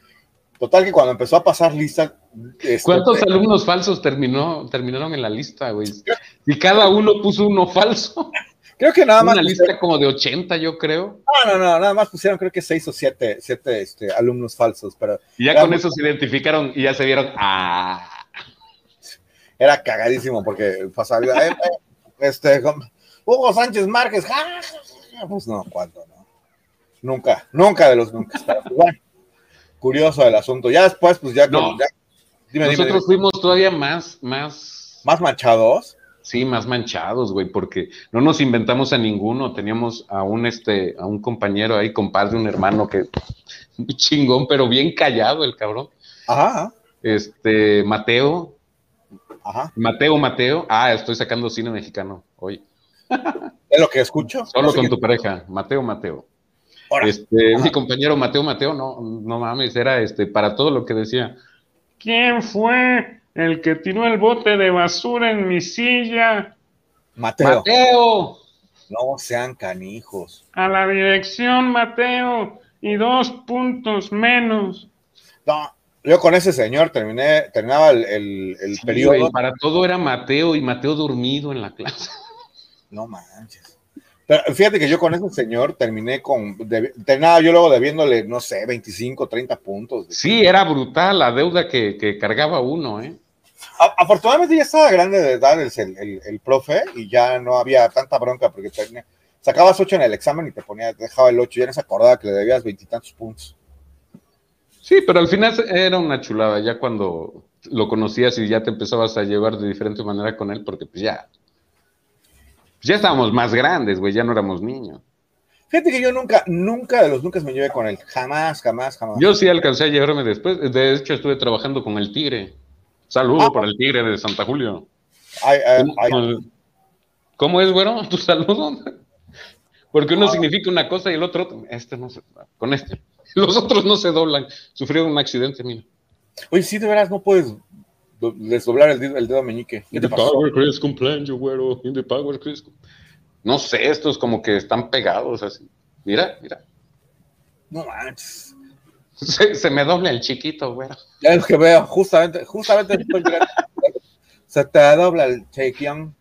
[SPEAKER 1] Total que cuando empezó a pasar lista.
[SPEAKER 2] Este, ¿Cuántos alumnos falsos terminó, terminaron en la lista, güey? Y cada uno puso uno falso.
[SPEAKER 1] Creo que nada más.
[SPEAKER 2] Una lista como de 80, yo creo.
[SPEAKER 1] No, no, no, nada más pusieron creo que 6 o 7, siete, este, alumnos falsos. Pero
[SPEAKER 2] y ya con eso se identificaron y ya se vieron. ¡Ah!
[SPEAKER 1] Era cagadísimo porque pasaba. Eh, eh, este, Hugo Sánchez Márquez, pues no, ¿cuándo no? Nunca, nunca de los nunca. Bueno, curioso el asunto. Ya después, pues ya.
[SPEAKER 2] No, nosotros fuimos todavía más, más.
[SPEAKER 1] ¿Más manchados?
[SPEAKER 2] Sí, más manchados, güey, porque no nos inventamos a ninguno. Teníamos a un, este, a un compañero ahí, compadre, un hermano que. chingón, pero bien callado el cabrón.
[SPEAKER 1] Ajá.
[SPEAKER 2] Este, Mateo.
[SPEAKER 1] Ajá.
[SPEAKER 2] Mateo, Mateo. Ah, estoy sacando cine mexicano hoy.
[SPEAKER 1] ¿Es lo que escucho?
[SPEAKER 2] Solo con tu pareja, Mateo Mateo. Este, mi compañero Mateo Mateo, no, no mames, era este, para todo lo que decía. ¿Quién fue el que tiró el bote de basura en mi silla?
[SPEAKER 1] Mateo.
[SPEAKER 2] Mateo.
[SPEAKER 1] No sean canijos.
[SPEAKER 2] A la dirección, Mateo, y dos puntos menos.
[SPEAKER 1] No, yo con ese señor terminé, terminaba el, el, periodo.
[SPEAKER 2] para todo era Mateo y Mateo dormido en la clase.
[SPEAKER 1] No manches. Pero fíjate que yo con ese señor terminé con, terminaba yo luego debiéndole, no sé, 25, 30 puntos.
[SPEAKER 2] Sí, era brutal la deuda que, cargaba uno, ¿eh?
[SPEAKER 1] afortunadamente ya estaba grande de edad el, el, profe y ya no había tanta bronca porque sacabas 8 en el examen y te ponía, dejaba el 8, ya no se acordaba que le debías veintitantos puntos.
[SPEAKER 2] Sí, pero al final era una chulada, ya cuando lo conocías y ya te empezabas a llevar de diferente manera con él, porque pues ya, ya estábamos más grandes, güey, ya no éramos niños.
[SPEAKER 1] Fíjate que yo nunca, nunca de los nunca me llevé con él. Jamás, jamás, jamás.
[SPEAKER 2] Yo sí alcancé a llevarme después. De hecho, estuve trabajando con el Tigre. Saludo ah. para el Tigre de Santa Julio. ¿Cómo, es, güero? ¿Tu saludo? Porque uno ah. significa una cosa y el otro, este no se, con este. Los otros no se doblan. Sufrieron un accidente, mira.
[SPEAKER 1] Oye, sí, de veras, no puedes desdoblar el, el dedo meñique.
[SPEAKER 2] ¿Qué te pasó? Power Chris cumpleaños, güero. In the Power Chris. No sé, estos como que están pegados así. Mira, mira.
[SPEAKER 1] No manches.
[SPEAKER 2] Se, me dobla el chiquito, güero.
[SPEAKER 1] Ya es que veo, justamente, justamente se te dobla el chequión.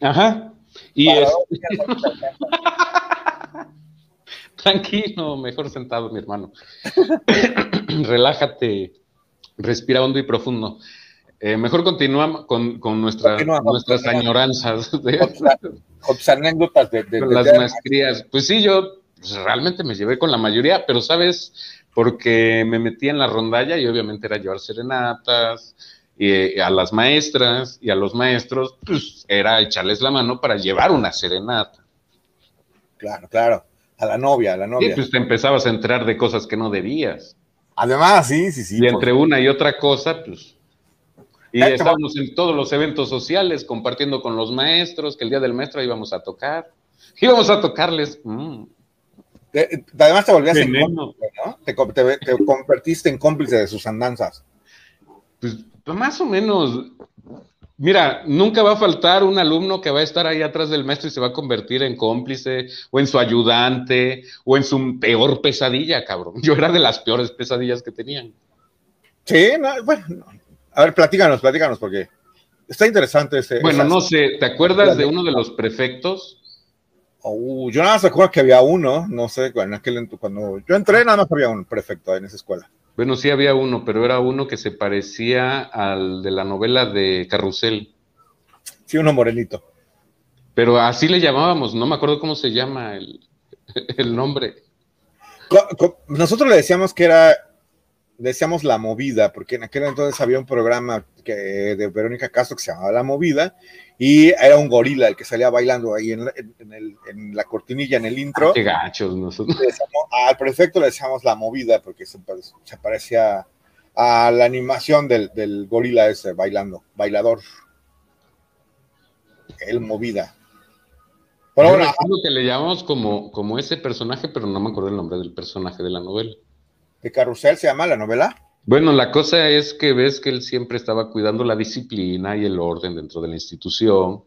[SPEAKER 2] Ajá. Y es... Tranquilo, mejor sentado, mi hermano. Relájate, respira hondo y profundo. Eh, mejor continuamos con, con nuestras añoranzas.
[SPEAKER 1] con tus anécdotas de,
[SPEAKER 2] las maestrías. Pues sí, yo pues, realmente me llevé con la mayoría, pero sabes, porque me metí en la rondalla y obviamente era llevar serenatas y, eh, a las maestras y a los maestros, pues era echarles la mano para llevar una serenata.
[SPEAKER 1] Claro, claro. A la novia, a la novia.
[SPEAKER 2] Y pues te empezabas a enterar de cosas que no debías.
[SPEAKER 1] Además, sí, sí, sí.
[SPEAKER 2] Y entre una y otra cosa, pues. Y estábamos en todos los eventos sociales compartiendo con los maestros, que el día del maestro íbamos a tocar. Íbamos a tocarles. Mm.
[SPEAKER 1] además te volvías en cómplice, ¿no? Te, te, convertiste en cómplice de sus andanzas.
[SPEAKER 2] Pues, pues más o menos. Mira, nunca va a faltar un alumno que va a estar ahí atrás del maestro y se va a convertir en cómplice o en su ayudante o en su peor pesadilla, cabrón. Yo era de las peores pesadillas que tenían.
[SPEAKER 1] Sí, bueno, A ver, platícanos, platícanos, porque está interesante ese.
[SPEAKER 2] Bueno, no sé, ¿te acuerdas de uno de los prefectos?
[SPEAKER 1] Oh, yo nada más recuerdo que había uno, no sé, en aquel cuando yo entré nada más había un prefecto en esa escuela.
[SPEAKER 2] Bueno, sí había uno, pero era uno que se parecía al de la novela de Carrusel.
[SPEAKER 1] Sí, uno morenito.
[SPEAKER 2] Pero así le llamábamos, no me acuerdo cómo se llama el, el nombre.
[SPEAKER 1] Nosotros le decíamos que era decíamos La Movida, porque en aquel entonces había un programa que, de Verónica Castro que se llamaba La Movida, y era un gorila el que salía bailando ahí en, la cortinilla, en el intro.
[SPEAKER 2] qué gachos nosotros.
[SPEAKER 1] al prefecto le decíamos La Movida, porque se, parecía a la animación del, gorila ese bailando, bailador. El Movida.
[SPEAKER 2] Pero bueno, que le llamamos como, como ese personaje, pero no me acuerdo el nombre del personaje de la novela
[SPEAKER 1] de Carrusel se llama la novela.
[SPEAKER 2] Bueno, la cosa es que ves que él siempre estaba cuidando la disciplina y el orden dentro de la institución.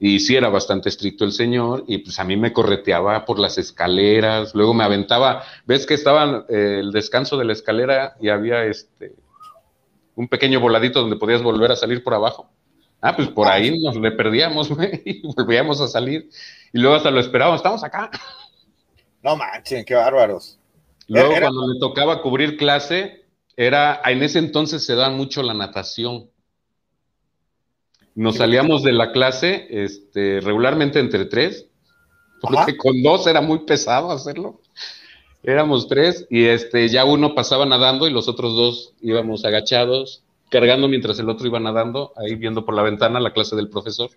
[SPEAKER 2] Y sí era bastante estricto el señor, y pues a mí me correteaba por las escaleras, luego me aventaba, ves que estaba eh, el descanso de la escalera y había este un pequeño voladito donde podías volver a salir por abajo. Ah, pues por ahí nos le perdíamos, y volvíamos a salir. Y luego hasta lo esperábamos, estamos acá.
[SPEAKER 1] No manchen, qué bárbaros.
[SPEAKER 2] Luego, cuando le tocaba cubrir clase, era, en ese entonces se da mucho la natación. Nos salíamos de la clase este, regularmente entre tres, porque con dos era muy pesado hacerlo. Éramos tres y este, ya uno pasaba nadando y los otros dos íbamos agachados, cargando mientras el otro iba nadando, ahí viendo por la ventana la clase del profesor.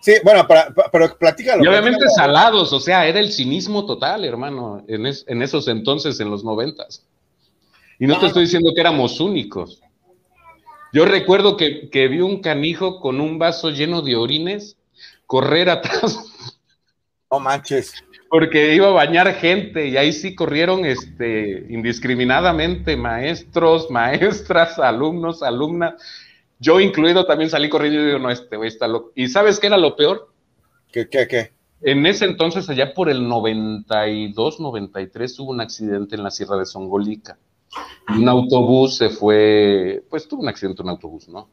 [SPEAKER 1] Sí, bueno, pero platícalo.
[SPEAKER 2] Y obviamente salados, o sea, era el cinismo total, hermano, en, esos entonces, en los noventas. Y no te estoy diciendo que éramos únicos. Yo recuerdo que, que, vi un canijo con un vaso lleno de orines correr atrás.
[SPEAKER 1] No manches.
[SPEAKER 2] Porque iba a bañar gente y ahí sí corrieron este, indiscriminadamente maestros, maestras, alumnos, alumnas. Yo incluido también salí corriendo y digo, no, este güey está loco. ¿Y sabes qué era lo peor?
[SPEAKER 1] ¿Qué, qué, qué?
[SPEAKER 2] En ese entonces, allá por el 92, 93, hubo un accidente en la Sierra de Songolica. Un autobús se fue, pues tuvo un accidente un autobús, ¿no?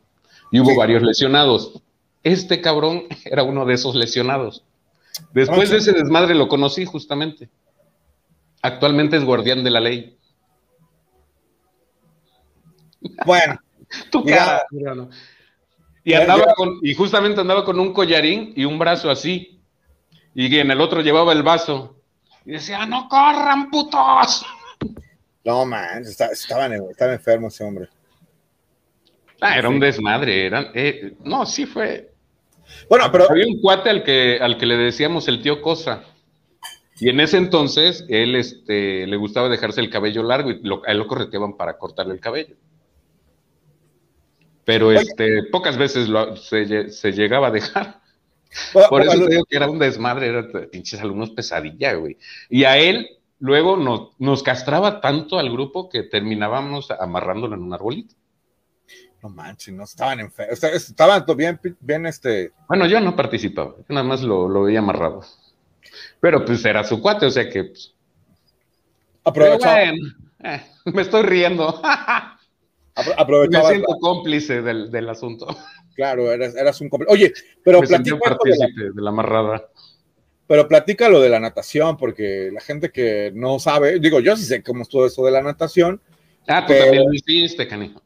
[SPEAKER 2] Y hubo varios lesionados. Este cabrón era uno de esos lesionados. Después de ese desmadre lo conocí justamente. Actualmente es guardián de la ley.
[SPEAKER 1] Bueno,
[SPEAKER 2] Tu cara. Y andaba con, y justamente andaba con un collarín y un brazo así. Y en el otro llevaba el vaso. Y decía, no corran, putos.
[SPEAKER 1] No, man, estaba, enfermo ese hombre.
[SPEAKER 2] Ah, era un desmadre, era, eh, no, sí fue.
[SPEAKER 1] Bueno, pero.
[SPEAKER 2] Había un cuate al que, al que le decíamos el tío Cosa. Y en ese entonces, él este, le gustaba dejarse el cabello largo y a él lo correteaban para cortarle el cabello pero este, pocas veces se, llegaba a dejar. Por eso te digo que era un desmadre, era pinches alumnos pesadilla, güey. Y a él luego nos, nos castraba tanto al grupo que terminábamos amarrándolo en un arbolito.
[SPEAKER 1] No manches, no estaban enfermos, estaban bien, bien este.
[SPEAKER 2] Bueno, yo no participaba, nada más lo, veía amarrado. Pero pues era su cuate, o sea que. Pues. Eh, me estoy riendo.
[SPEAKER 1] aprovechaba.
[SPEAKER 2] Me siento cómplice del, asunto.
[SPEAKER 1] Claro, eras, eras un cómplice. Oye, pero
[SPEAKER 2] platica. de, la, amarrada.
[SPEAKER 1] Pero platica lo de la natación, porque la gente que no sabe, digo, yo sí sé cómo es todo eso de la natación.
[SPEAKER 2] Ah, tú también lo hiciste, canijo.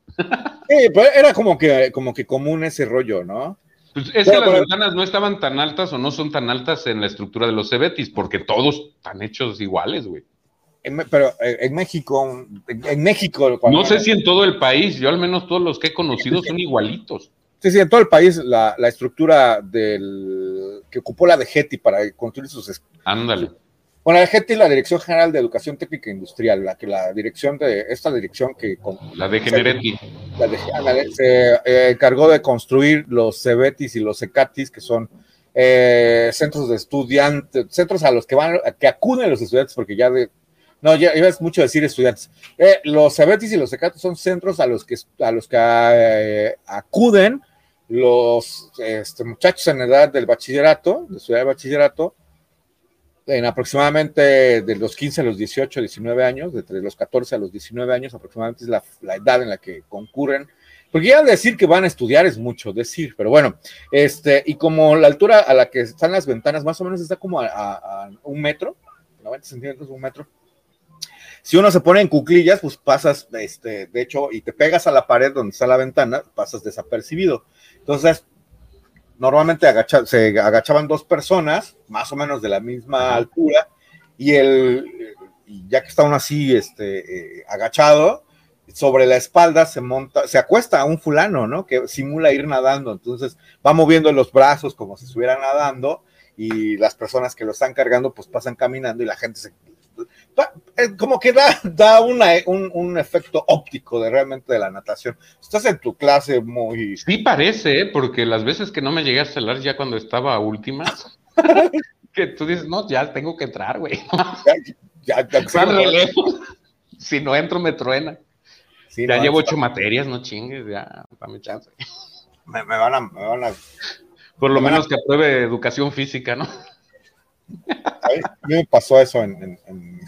[SPEAKER 1] Sí, pues era como que, como que común ese rollo, ¿no?
[SPEAKER 2] Pues es que las ventanas no estaban tan altas o no son tan altas en la estructura de los cebetis, porque todos están hechos iguales, güey
[SPEAKER 1] pero eh, en México, en, México.
[SPEAKER 2] No sé si en todo el país, yo al menos todos los que he conocido son igualitos.
[SPEAKER 1] Sí, sí, en todo el país la, estructura del que ocupó la DGETI para construir sus.
[SPEAKER 2] Ándale.
[SPEAKER 1] Bueno, la DGETI es la Dirección General de Educación Técnica e Industrial, la que la dirección de esta dirección que.
[SPEAKER 2] La de Genereti.
[SPEAKER 1] se eh, encargó de construir los CEBETIS y los CECATIS, que son eh, centros de estudiantes, centros a los que van, que acuden los estudiantes, porque ya de, no, ya ibas mucho decir estudiantes. Eh, los Cebetis y los Secatos son centros a los que, a los que eh, acuden los este, muchachos en edad del bachillerato, de estudiar el bachillerato, en aproximadamente de los 15 a los 18, 19 años, de los 14 a los 19 años, aproximadamente es la, edad en la que concurren Porque ya decir que van a estudiar es mucho decir, pero bueno, este, y como la altura a la que están las ventanas más o menos está como a, un metro, 90 centímetros, un metro. Si uno se pone en cuclillas, pues pasas, este, de hecho, y te pegas a la pared donde está la ventana, pasas desapercibido. Entonces, normalmente se agachaban dos personas, más o menos de la misma altura, y el, y ya que está uno así, este, eh, agachado, sobre la espalda se monta, se acuesta a un fulano, ¿no? Que simula ir nadando, entonces va moviendo los brazos como si estuviera nadando y las personas que lo están cargando pues pasan caminando y la gente se... Eh, como que da, da una, un, efecto óptico de realmente de la natación. Estás en tu clase muy...
[SPEAKER 2] Sí parece, ¿eh? porque las veces que no me llegué a celar ya cuando estaba última, que tú dices, no, ya tengo que entrar, güey. ya, ya, si no entro me truena ya llevo ocho materias, no chingues, ya, dame chance.
[SPEAKER 1] Me, van, a, me van, a,
[SPEAKER 2] Por lo menos que apruebe educación física, ¿no?
[SPEAKER 1] A mí me pasó eso en, en,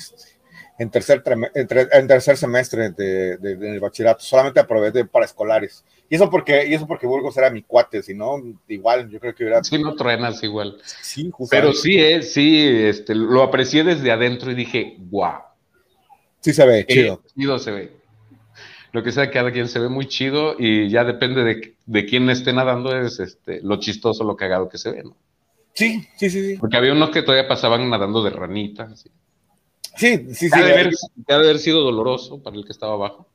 [SPEAKER 1] en, tercer, en, tercer semestre de, del bachillerato. Solamente aprobé de para escolares. Y eso porque, y eso porque Burgos era mi cuate, si no, igual, yo creo que hubiera.
[SPEAKER 2] Sí, no truenas igual. Sí, Pero sí, eh, sí, este, lo aprecié desde adentro y dije, guau.
[SPEAKER 1] Sí se ve, chido.
[SPEAKER 2] Chido se ve lo que sea, cada quien se ve muy chido y ya depende de, de quién esté nadando, es este, lo chistoso, lo cagado que se ve, ¿no?
[SPEAKER 1] Sí, sí, sí, sí.
[SPEAKER 2] Porque había unos que todavía pasaban nadando de ranita.
[SPEAKER 1] Sí, sí, sí.
[SPEAKER 2] Ha de, haber, sido doloroso para el que estaba abajo.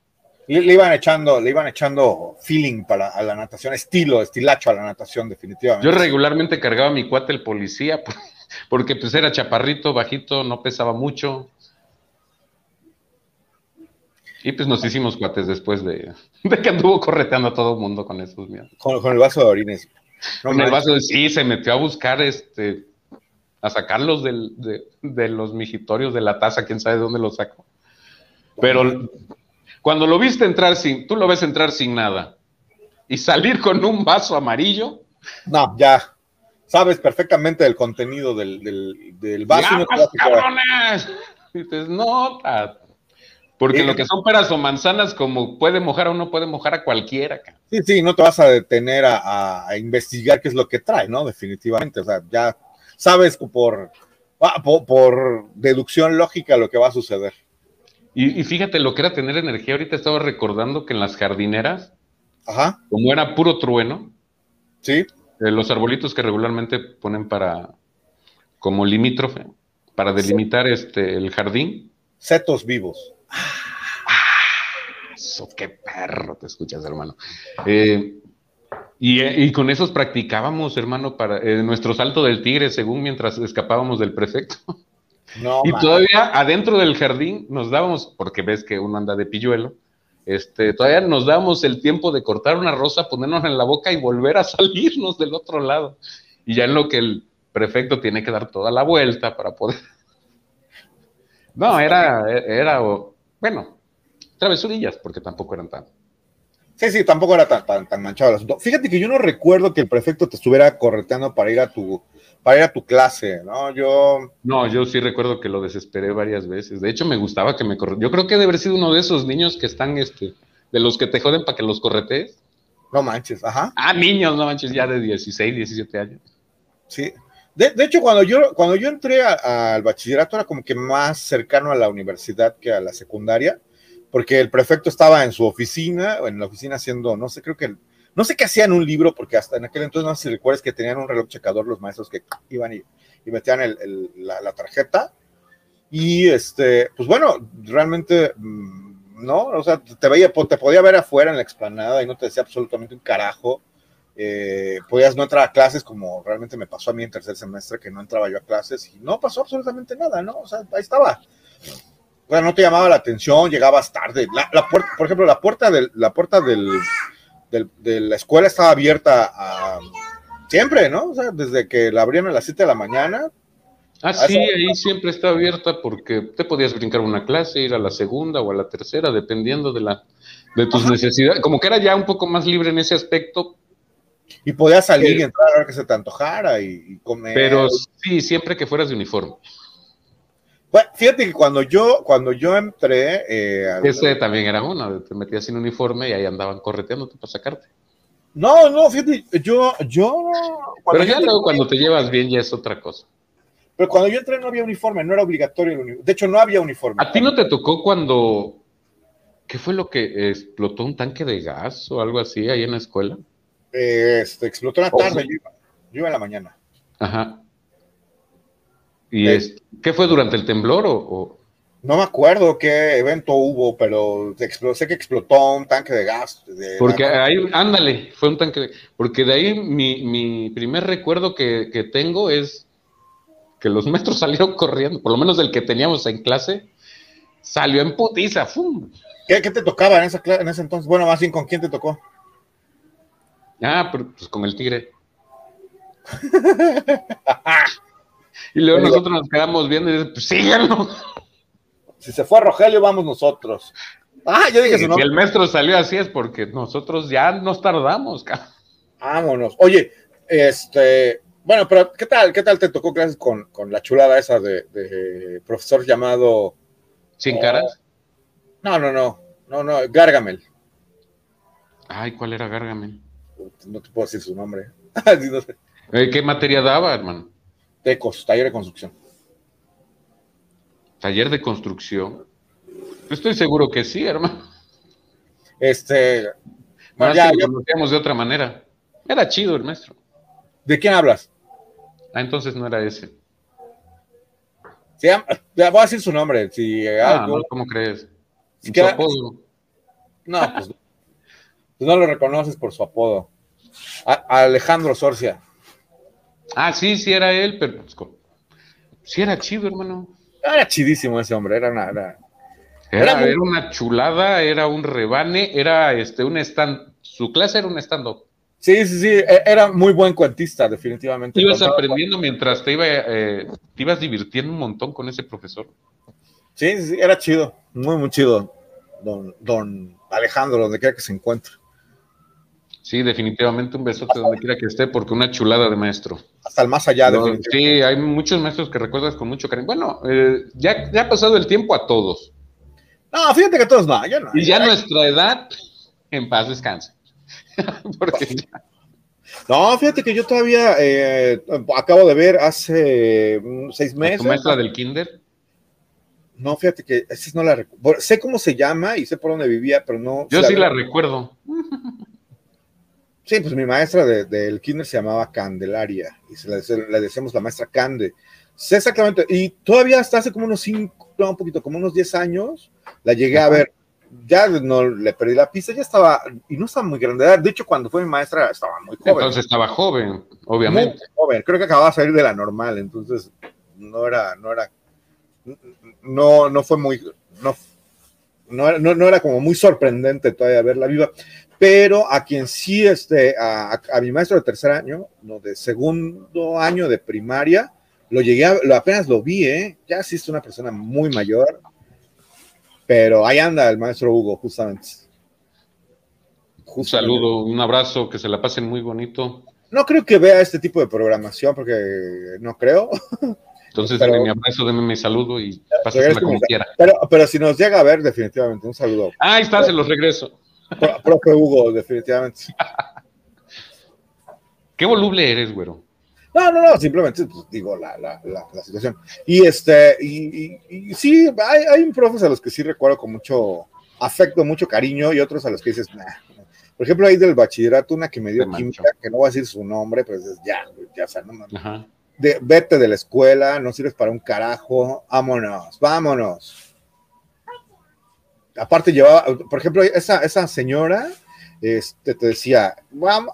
[SPEAKER 1] Le, iban echando, le iban echando feeling para a la natación, estilo, estilacho a la natación, definitivamente.
[SPEAKER 2] Yo regularmente cargaba mi cuate el policía, porque pues era chaparrito, bajito, no pesaba mucho. Y pues nos hicimos cuates después de, que anduvo correteando a todo el mundo con esos miedos.
[SPEAKER 1] Con, el vaso de orines.
[SPEAKER 2] Con el vaso de sí, se metió a buscar este a sacarlos del, de, los mijitorios de la taza, quién sabe de dónde los sacó. Pero cuando lo viste entrar sin, tú lo ves entrar sin nada y salir con un vaso amarillo.
[SPEAKER 1] No, ya. Sabes perfectamente el contenido del, del, vaso.
[SPEAKER 2] Ya, no. Y dices, no, porque lo que son peras o manzanas, como puede mojar o no puede mojar a cualquiera.
[SPEAKER 1] Sí, sí, no te vas a detener a, investigar qué es lo que trae, ¿no? Definitivamente. O sea, ya sabes por, ah, por, deducción lógica lo que va a suceder.
[SPEAKER 2] Y, fíjate lo que era tener energía. Ahorita estaba recordando que en las jardineras, como era puro trueno,
[SPEAKER 1] sí.
[SPEAKER 2] Eh, los arbolitos que regularmente ponen para, como limítrofe, para delimitar este, el jardín.
[SPEAKER 1] Setos vivos.
[SPEAKER 2] Ah, qué perro te escuchas, hermano. Eh, y, con esos practicábamos, hermano, para eh, nuestro salto del tigre, según mientras escapábamos del prefecto. y todavía adentro del jardín nos dábamos, porque ves que uno anda de pilluelo, este, todavía nos dábamos el tiempo de cortar una rosa, ponernos en la boca y volver a salirnos del otro lado. Y ya en lo que el prefecto tiene que dar toda la vuelta para poder. No, era, era bueno, travesurillas, porque tampoco eran tan.
[SPEAKER 1] Sí, sí, tampoco era tan, tan, manchado el asunto. Fíjate que yo no recuerdo que el prefecto te estuviera correteando para ir a tu, para ir a tu clase, ¿no? Yo.
[SPEAKER 2] No, yo sí recuerdo que lo desesperé varias veces. De hecho, me gustaba que me corre... Yo creo que debe haber sido uno de esos niños que están, este, de los que te joden para que los corretees.
[SPEAKER 1] No manches, ajá.
[SPEAKER 2] Ah, niños, no manches, ya de 16, 17 años.
[SPEAKER 1] Sí. De, hecho, cuando yo, cuando yo entré al bachillerato era como que más cercano a la universidad que a la secundaria, porque el prefecto estaba en su oficina, en la oficina haciendo, no sé, creo que, no sé qué hacía en un libro, porque hasta en aquel entonces no sé si recuerdas que tenían un reloj checador los maestros que iban y, metían la, tarjeta. Y este, pues bueno, realmente, mm, no, o sea, te veía, te podía ver afuera en la explanada y no te decía absolutamente un carajo eh, podías no entrar a clases como realmente me pasó a mí en tercer semestre, que no entraba yo a clases y no pasó absolutamente nada, ¿no? O sea, ahí estaba. Bueno, no te llamaba la atención, llegabas tarde. La, puerta, por ejemplo, la puerta, del, la puerta del, de la escuela estaba abierta a, siempre, ¿no? O sea, desde que la abrían a las 7 de la mañana.
[SPEAKER 2] Ah, sí, ahí siempre está abierta porque te podías brincar una clase, ir a la segunda o a la tercera, dependiendo de la de tus necesidades. Como que era ya un poco más libre en ese aspecto,
[SPEAKER 1] y podías salir y entrar a ver que se te antojara y, comer.
[SPEAKER 2] Pero sí, siempre que fueras de uniforme.
[SPEAKER 1] Bueno, fíjate que cuando yo, cuando yo entré.
[SPEAKER 2] Eh, Ese también era uno, te metías sin uniforme y ahí andaban correteándote para sacarte.
[SPEAKER 1] No, no, fíjate, yo, yo.
[SPEAKER 2] Pero ya luego cuando te llevas bien ya es otra cosa.
[SPEAKER 1] Pero cuando yo entré no había uniforme, no era obligatorio el uniforme. De hecho, no había uniforme.
[SPEAKER 2] ¿A ti no te tocó cuando. ¿Qué fue lo que explotó un tanque de gas o algo así ahí en la escuela?
[SPEAKER 1] Este, explotó en la tarde, yo, iba, en la mañana.
[SPEAKER 2] Ajá. ¿Y es, qué fue durante el temblor o,
[SPEAKER 1] No me acuerdo qué evento hubo, pero sé que explotó un tanque de gas.
[SPEAKER 2] porque ahí, ándale, fue un tanque de... Porque de ahí mi, primer recuerdo que, que, tengo es que los maestros salieron corriendo, por lo menos el que teníamos en clase, salió en putiza, ¡fum!
[SPEAKER 1] ¿Qué, te tocaba en, esa, en ese entonces? Bueno, más bien, ¿con quién te tocó?
[SPEAKER 2] Ah, pues con el tigre. y luego nosotros nos quedamos viendo y dices, pues síganlo.
[SPEAKER 1] Si se fue a Rogelio, vamos nosotros.
[SPEAKER 2] Ah, yo dije Si el maestro salió así es porque nosotros ya nos tardamos, cabrón.
[SPEAKER 1] Vámonos. Oye, este, bueno, pero ¿qué tal? ¿Qué tal te tocó clases con, la chulada esa de, profesor llamado.
[SPEAKER 2] ¿Sin caras?
[SPEAKER 1] No, no, no. No, no, Gargamel.
[SPEAKER 2] Ay, ¿cuál era Gargamel?
[SPEAKER 1] No te puedo decir su nombre.
[SPEAKER 2] Eh, ¿Qué materia daba, hermano?
[SPEAKER 1] Tecos, taller de construcción.
[SPEAKER 2] Taller de construcción. Estoy seguro que sí, hermano.
[SPEAKER 1] Este.
[SPEAKER 2] Bueno, ya, lo conocíamos de otra manera. Era chido el maestro.
[SPEAKER 1] ¿De quién hablas?
[SPEAKER 2] Ah, entonces no era ese.
[SPEAKER 1] Voy a decir su nombre. Si
[SPEAKER 2] ah, ¿cómo crees?
[SPEAKER 1] su apodo. No, pues no lo reconoces por su apodo. Alejandro Sorcia.
[SPEAKER 2] Ah, sí, sí era él, pero pues, sí era chido, hermano.
[SPEAKER 1] Era chidísimo ese hombre, era una,
[SPEAKER 2] era, una chulada, era un rebane, era este un stand, su clase era un stand-up.
[SPEAKER 1] Sí, sí, sí, e, era muy buen cuentista, definitivamente.
[SPEAKER 2] ibas aprendiendo mientras te, iba, eh, te ibas divirtiendo un montón con ese profesor.
[SPEAKER 1] Sí, sí, era chido, muy, muy chido, don, don Alejandro, donde quiera que se encuentre.
[SPEAKER 2] Sí, definitivamente un besote donde quiera que esté, porque una chulada de maestro.
[SPEAKER 1] Hasta el más allá,
[SPEAKER 2] de Sí, hay muchos maestros que recuerdas con mucho cariño. Bueno, eh, ya, ya ha pasado el tiempo a todos.
[SPEAKER 1] No, fíjate que todos no, yo no.
[SPEAKER 2] Y ya nuestra edad, en paz descanse.
[SPEAKER 1] No, fíjate que yo todavía eh, acabo de ver hace mm, seis meses. ¿Tu
[SPEAKER 2] maestra del kinder?
[SPEAKER 1] No, fíjate que esa no la recuerdo. Sé cómo se llama y sé por dónde vivía, pero no.
[SPEAKER 2] Yo sí la, recuerdo.
[SPEAKER 1] Sí, pues mi maestra del kinder se llamaba Candelaria y se le, decíamos la maestra Cande. Exactamente, y todavía hasta hace como unos cinco, no, un poquito, como unos diez años, la llegué a ver ya no le perdí la pista, ya estaba, y no estaba muy grande. De hecho, cuando fue mi maestra estaba muy joven.
[SPEAKER 2] Entonces estaba joven, obviamente.
[SPEAKER 1] joven, creo que acababa de salir de la normal, entonces no era, no era, no, no fue muy, no, no, no, era como muy sorprendente todavía verla viva, pero a quien sí, este, a, mi maestro de tercer año, no, de segundo año de primaria, lo llegué a, lo, apenas lo vi, ¿eh? ya sí es una persona muy mayor, pero ahí anda el maestro Hugo, justamente.
[SPEAKER 2] Un saludo, un abrazo, que se la pasen muy bonito.
[SPEAKER 1] No creo que vea este tipo de programación, porque no creo.
[SPEAKER 2] Entonces, pero, mi abrazo, denme mi saludo y pásasela como quiera.
[SPEAKER 1] Pero, pero si nos llega a ver, definitivamente, un saludo.
[SPEAKER 2] Ah, ahí está, se los regreso.
[SPEAKER 1] Profe Hugo, definitivamente.
[SPEAKER 2] Qué voluble eres, güero.
[SPEAKER 1] No, no, no, simplemente pues, digo la, la, la, situación. Y este, y, y, sí, hay, hay profes a los que sí recuerdo con mucho afecto, mucho cariño, y otros a los que dices, nah. Por ejemplo, ahí del bachillerato, una que me dio química, que no voy a decir su nombre, pero es ya, ya, o sea, no. De, vete de la escuela, no sirves para un carajo, vámonos, vámonos. Aparte llevaba, por ejemplo, esa, esa señora, este, te decía,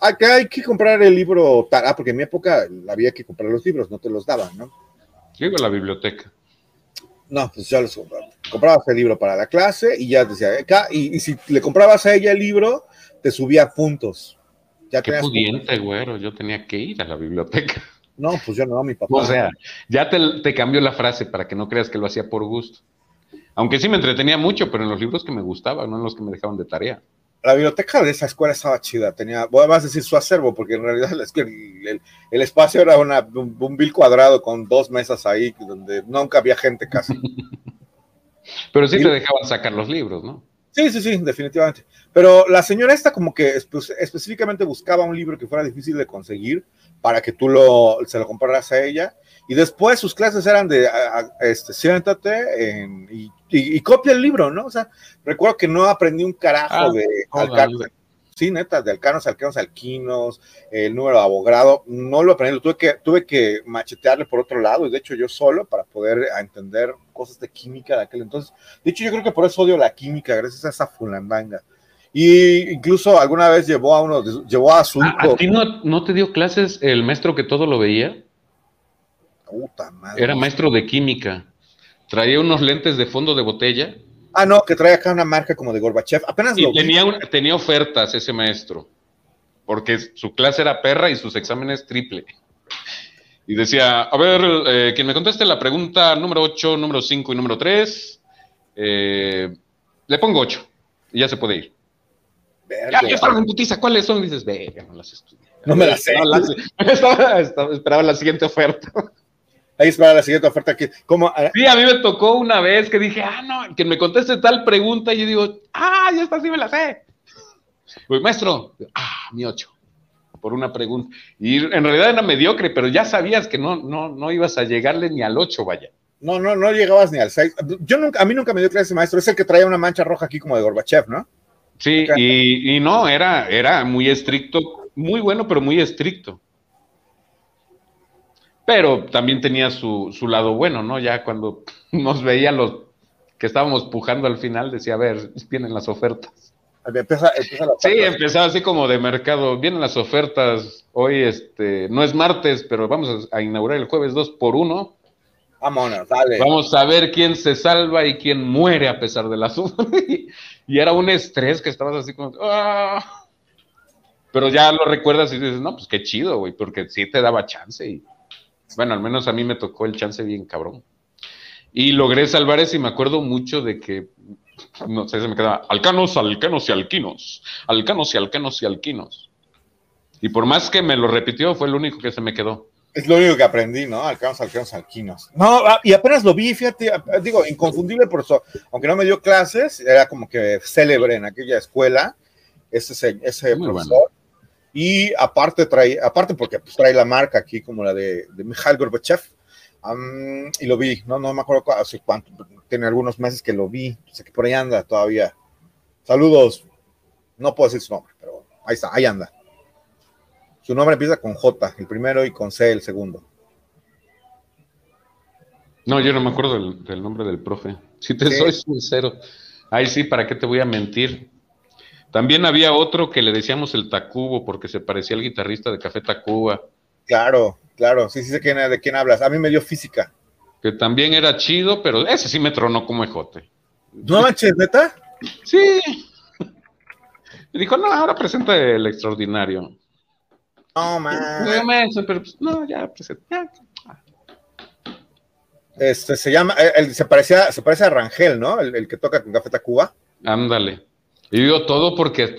[SPEAKER 1] acá hay que comprar el libro, ah, porque en mi época había que comprar los libros, no te los daban, ¿no?
[SPEAKER 2] Llego a la biblioteca.
[SPEAKER 1] No, pues ya los compraba. Comprabas el libro para la clase y ya decía, acá, y, si le comprabas a ella el libro, te subía puntos.
[SPEAKER 2] Ya Qué pudiente, güero, yo tenía que ir a la biblioteca.
[SPEAKER 1] No, pues yo no, mi papá.
[SPEAKER 2] O sea, ya te, te cambió la frase para que no creas que lo hacía por gusto. Aunque sí me entretenía mucho, pero en los libros que me gustaban, no en los que me dejaban de tarea.
[SPEAKER 1] la biblioteca de esa escuela estaba chida, tenía, voy a decir su acervo, porque en realidad el, el, espacio era una, un, un vil cuadrado con dos mesas ahí, donde nunca había gente casi.
[SPEAKER 2] Pero sí te dejaban sacar los libros, ¿no?
[SPEAKER 1] Sí, sí, sí, definitivamente. Pero la señora esta como que específicamente buscaba un libro que fuera difícil de conseguir para que tú lo, se lo compraras a ella. Y después sus clases eran de, este, siéntate y, copia el libro, ¿no? O sea, recuerdo que no aprendí un carajo ah, de sí, neta, de alcanos, alcanos, alquinos, el número de abogado, no lo aprendí, tuve que, tuve que machetearle por otro lado, y de hecho yo solo para poder entender cosas de química de aquel entonces. De hecho, yo creo que por eso odio la química, gracias a esa fulandanga. Y incluso alguna vez llevó a uno, llevó a su
[SPEAKER 2] hijo. ¿A ti no, no te dio clases el maestro que todo lo veía? Puta madre. Era maestro de química. Traía unos lentes de fondo de botella
[SPEAKER 1] Ah, no, que trae acá una marca como de Gorbachev. Apenas
[SPEAKER 2] lo tenía, tenía ofertas ese maestro, porque su clase era perra y sus exámenes triple. Y decía, a ver, eh, quien me conteste la pregunta número 8, número 5 y número 3, eh, le pongo 8 y ya se puede ir. Ya, ya estaban en putiza, ¿cuáles son? Y dices, ve, no las estudié.
[SPEAKER 1] No me las sé.
[SPEAKER 2] esperaba la siguiente oferta.
[SPEAKER 1] Ahí es para la siguiente oferta. Aquí. ¿Cómo?
[SPEAKER 2] Sí, a mí me tocó una vez que dije, ah, no, que me conteste tal pregunta y yo digo, ah, ya está, sí me la sé. Pues maestro, ah, mi ocho, por una pregunta. Y en realidad era mediocre, pero ya sabías que no, no, no ibas a llegarle ni al ocho, vaya.
[SPEAKER 1] No, no, no llegabas ni al seis. Yo nunca, a mí nunca me dio clase ese maestro, es el que traía una mancha roja aquí como de Gorbachev, ¿no?
[SPEAKER 2] Sí, y, y no, era, era muy estricto, muy bueno, pero muy estricto pero también tenía su, su, lado bueno, ¿no? Ya cuando nos veía los que estábamos pujando al final, decía, a ver, vienen las ofertas.
[SPEAKER 1] Empieza,
[SPEAKER 2] sí, empezaba así como de mercado, vienen las ofertas, hoy este, no es martes, pero vamos a, inaugurar el jueves 2 por 1.
[SPEAKER 1] Vámonos, dale.
[SPEAKER 2] Vamos a ver quién se salva y quién muere a pesar de la y era un estrés que estabas así como, ¡ah! Pero ya lo recuerdas y dices, no, pues qué chido, güey, porque sí te daba chance y bueno, al menos a mí me tocó el chance bien cabrón. Y logré salvar ese y me acuerdo mucho de que, no sé, se me quedaba, alcanos, alcanos y alquinos, alcanos y alcanos y alquinos. Y por más que me lo repitió, fue el único que se me quedó.
[SPEAKER 1] Es lo único que aprendí, ¿no? Alcanos, alcanos, alquinos. No, ah, y apenas lo vi, fíjate, digo, inconfundible por eso, aunque no me dio clases, era como que célebre en aquella escuela, ese, ese profesor. Y aparte trae, aparte porque pues, trae la marca aquí como la de, de Mikhail Gorbachev, y lo vi, no, no me acuerdo hace cuánto, tiene algunos meses que lo vi, sé que por ahí anda todavía. Saludos, no puedo decir su nombre, pero ahí está, ahí anda. Su nombre empieza con J, el primero, y con C, el segundo.
[SPEAKER 2] No, yo no me acuerdo del, nombre del profe. Si te soy sincero. Ahí sí, ¿para qué te voy a mentir? También había otro que le decíamos el Tacubo porque se parecía al guitarrista de Café Tacuba.
[SPEAKER 1] Claro, claro, sí, sí sé quién, de quién hablas. A mí me dio física.
[SPEAKER 2] Que también era chido, pero ese sí me tronó como ejote.
[SPEAKER 1] ¿No manches, neta?
[SPEAKER 2] Sí. Y dijo, no, ahora presenta el extraordinario.
[SPEAKER 1] No, man.
[SPEAKER 2] pero pues, no, ya presenta.
[SPEAKER 1] Este se llama, eh, se parecía, se parece a Rangel, ¿no? El, el que toca con Café Tacuba.
[SPEAKER 2] Ándale. Y digo todo porque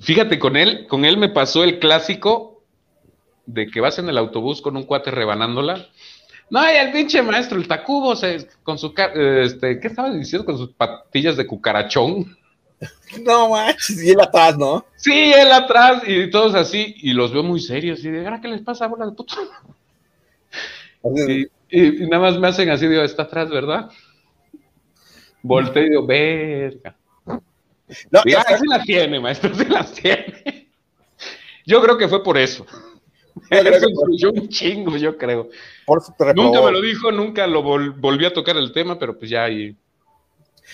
[SPEAKER 2] fíjate, con él, con él me pasó el clásico de que vas en el autobús con un cuate rebanándola. No, y el pinche maestro, el Tacubo, con su, este, ¿qué estaba diciendo? Con sus patillas de cucarachón.
[SPEAKER 1] No manches, y él atrás, ¿no?
[SPEAKER 2] Sí, él atrás, y todos así, y los veo muy serios, y de, ¿ahora qué les pasa, bola de puto? Y, y, nada más me hacen así, digo, está atrás, ¿verdad? Volteo y digo, verga. No, sí, las tiene, maestro, sí las tiene. Yo creo que fue por eso. Eso influyó un chingo, yo creo. nunca me lo dijo, nunca lo volví a tocar el tema, pero pues ya ahí.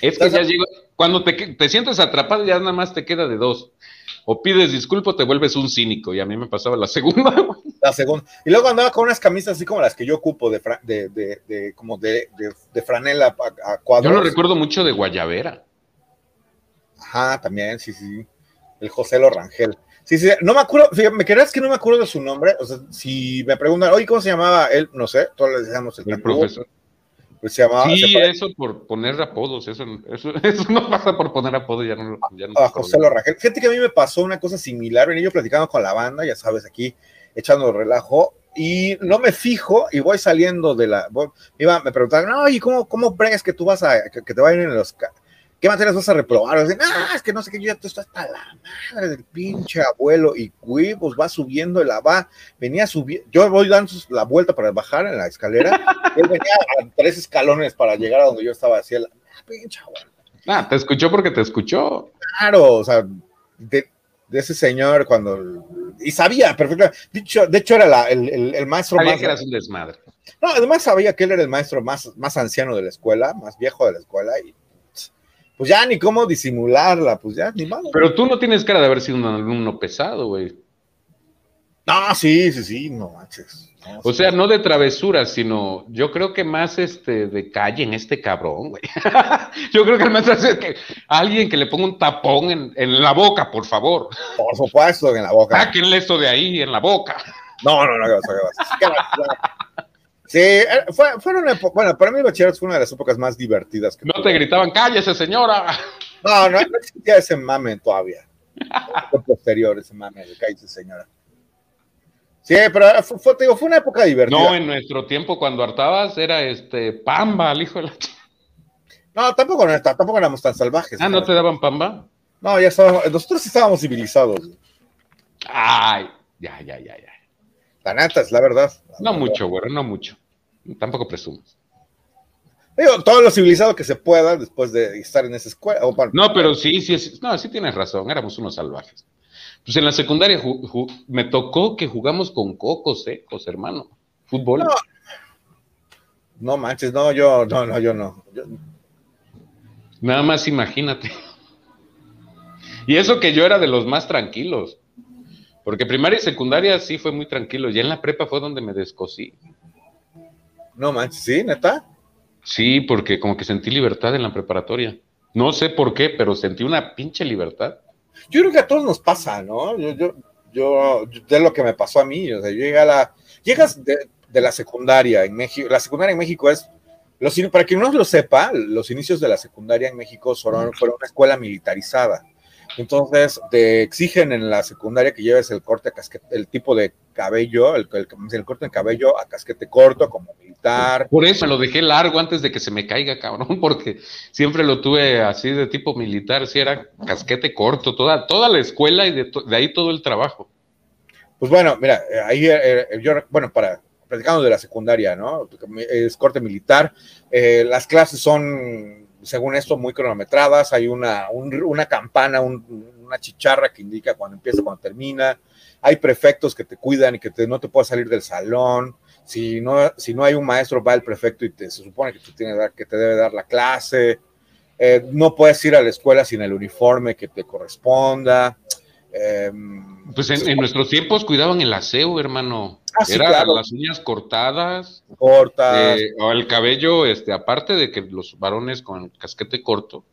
[SPEAKER 2] Es que ya llegó, cuando te, te, sientes atrapado ya nada más te queda de dos. O pides disculpas o te vuelves un cínico. Y a mí me pasaba la segunda.
[SPEAKER 1] La segunda. Y luego andaba con unas camisas así como las que yo ocupo, de, de, de, de como de, franela a, cuadros.
[SPEAKER 2] Yo lo recuerdo mucho de Guayabera.
[SPEAKER 1] Ajá, también, sí, sí. El José Lorangel. Sí, sí, no me acuerdo, fíjate, me crees que no me acuerdo de su nombre. O sea, si me preguntan, oye, ¿cómo se llamaba él? No sé, todos le decíamos
[SPEAKER 2] el, profesor.
[SPEAKER 1] Pues se llamaba.
[SPEAKER 2] Sí,
[SPEAKER 1] se
[SPEAKER 2] eso por poner apodos, eso, eso, eso no pasa por poner apodos, ya no, ya no
[SPEAKER 1] a
[SPEAKER 2] es
[SPEAKER 1] José. Lorragel. Fíjate que a mí me pasó una cosa similar. Venía yo platicando con la banda, ya sabes, aquí echando relajo. Y no me fijo y voy saliendo de la. voy- iba, me preguntaban, no, ¿y cómo, cómo crees que tú vas a. que, que te vayan en los. ¿Qué materias vas a reprobar? O sea, ah, es que no sé qué, yo ya estoy hasta la madre del pinche abuelo. Y güey, pues va subiendo la va. Venía subiendo. Yo voy dando la vuelta para bajar en la escalera. él venía a tres escalones para llegar a donde yo estaba. Así, el ah, pinche abuelo.
[SPEAKER 2] Ah, te escuchó porque te escuchó.
[SPEAKER 1] Claro, o sea, de, de ese señor cuando. Y sabía perfectamente. De hecho, de hecho era la- el, el- el maestro
[SPEAKER 2] Sabía
[SPEAKER 1] más.
[SPEAKER 2] que eras un desmadre.
[SPEAKER 1] No, además sabía que él era el maestro más, más anciano de la escuela, más viejo de la escuela. Y pues ya ni cómo disimularla, pues ya ni malo.
[SPEAKER 2] Pero tú no tienes cara de haber sido un alumno pesado, güey.
[SPEAKER 1] No, sí, sí, sí, no manches. No,
[SPEAKER 2] O
[SPEAKER 1] sí.
[SPEAKER 2] sea, no de travesuras, sino yo creo que más este de calle en este cabrón, güey. yo creo que el maestro es que alguien que le ponga un tapón en, en la boca, por favor.
[SPEAKER 1] por supuesto, en la boca.
[SPEAKER 2] Sáquenle esto de ahí, en la boca.
[SPEAKER 1] No, no, no, ¿qué pasa, qué pasa? Sí, eh, fue, fueron épo- bueno, para mí bachillerato fue una de las épocas más divertidas que
[SPEAKER 2] No
[SPEAKER 1] tuve.
[SPEAKER 2] te gritaban, cállese, señora.
[SPEAKER 1] No, no, no existía ese mame todavía. Fue posterior ese mame de cállese, señora. Sí, pero fue, fue, te digo, fue una época divertida.
[SPEAKER 2] No, en nuestro tiempo, cuando hartabas, era este pamba, el hijo de la
[SPEAKER 1] No, tampoco, tampoco éramos tan salvajes.
[SPEAKER 2] Ah, ¿no te daban pamba?
[SPEAKER 1] No, ya estábamos, nosotros estábamos civilizados.
[SPEAKER 2] Ay, ya, ya, ya, ya.
[SPEAKER 1] La verdad.
[SPEAKER 2] No mucho, güey, no mucho. Tampoco presumas.
[SPEAKER 1] Digo, todo lo civilizado que se pueda después de estar en esa escuela. o
[SPEAKER 2] No, pero sí, sí, sí, no, sí tienes razón, éramos unos salvajes. Pues en la secundaria me tocó que jugamos con cocos secos, hermano. Fútbol.
[SPEAKER 1] No. No manches, no, yo, no, no, yo no. Yo-
[SPEAKER 2] Nada más imagínate. Y eso que yo era de los más tranquilos. Porque primaria y secundaria sí fue muy tranquilo. Ya en la prepa fue donde me descosí.
[SPEAKER 1] no manches, sí, neta.
[SPEAKER 2] Sí, porque como que sentí libertad en la preparatoria. No sé por qué, pero sentí una pinche libertad.
[SPEAKER 1] Yo creo que a todos nos pasa, ¿no? Yo, yo, yo, de lo que me pasó a mí, o sea, yo llegué a la, llegas de, de la secundaria en México, la secundaria en México es, los, para quien no lo sepa, los inicios de la secundaria en México fueron, fueron una escuela militarizada. Entonces, te exigen en la secundaria que lleves el corte a casquete, el tipo de cabello, el, el, el corte de cabello a casquete corto, como militar.
[SPEAKER 2] Por eso me lo dejé largo antes de que se me caiga, cabrón, porque siempre lo tuve así de tipo militar, si era casquete corto, toda, toda la escuela y de, to- de ahí todo el trabajo.
[SPEAKER 1] Pues bueno, mira, eh, ahí eh, yo, bueno, para platicando de la secundaria, ¿no? Es corte militar. eh, las clases son, según esto, muy cronometradas. Hay una, un- una campana, un- una chicharra que indica cuando empieza, cuando termina. Hay prefectos que te cuidan y que no te puedes salir del salón. Si no, si no hay un maestro, va el prefecto y te, se supone que, te tiene que dar- que te debe dar la clase. Eh, no puedes ir a la escuela sin el uniforme que te corresponda. Em,
[SPEAKER 2] Pues en, en nuestros tiempos cuidaban el aseo, hermano.
[SPEAKER 1] Ah, sí,
[SPEAKER 2] Era
[SPEAKER 1] claro.
[SPEAKER 2] las uñas cortadas,
[SPEAKER 1] cortas.
[SPEAKER 2] eh, o el cabello, este, aparte de que los varones con el casquete corto,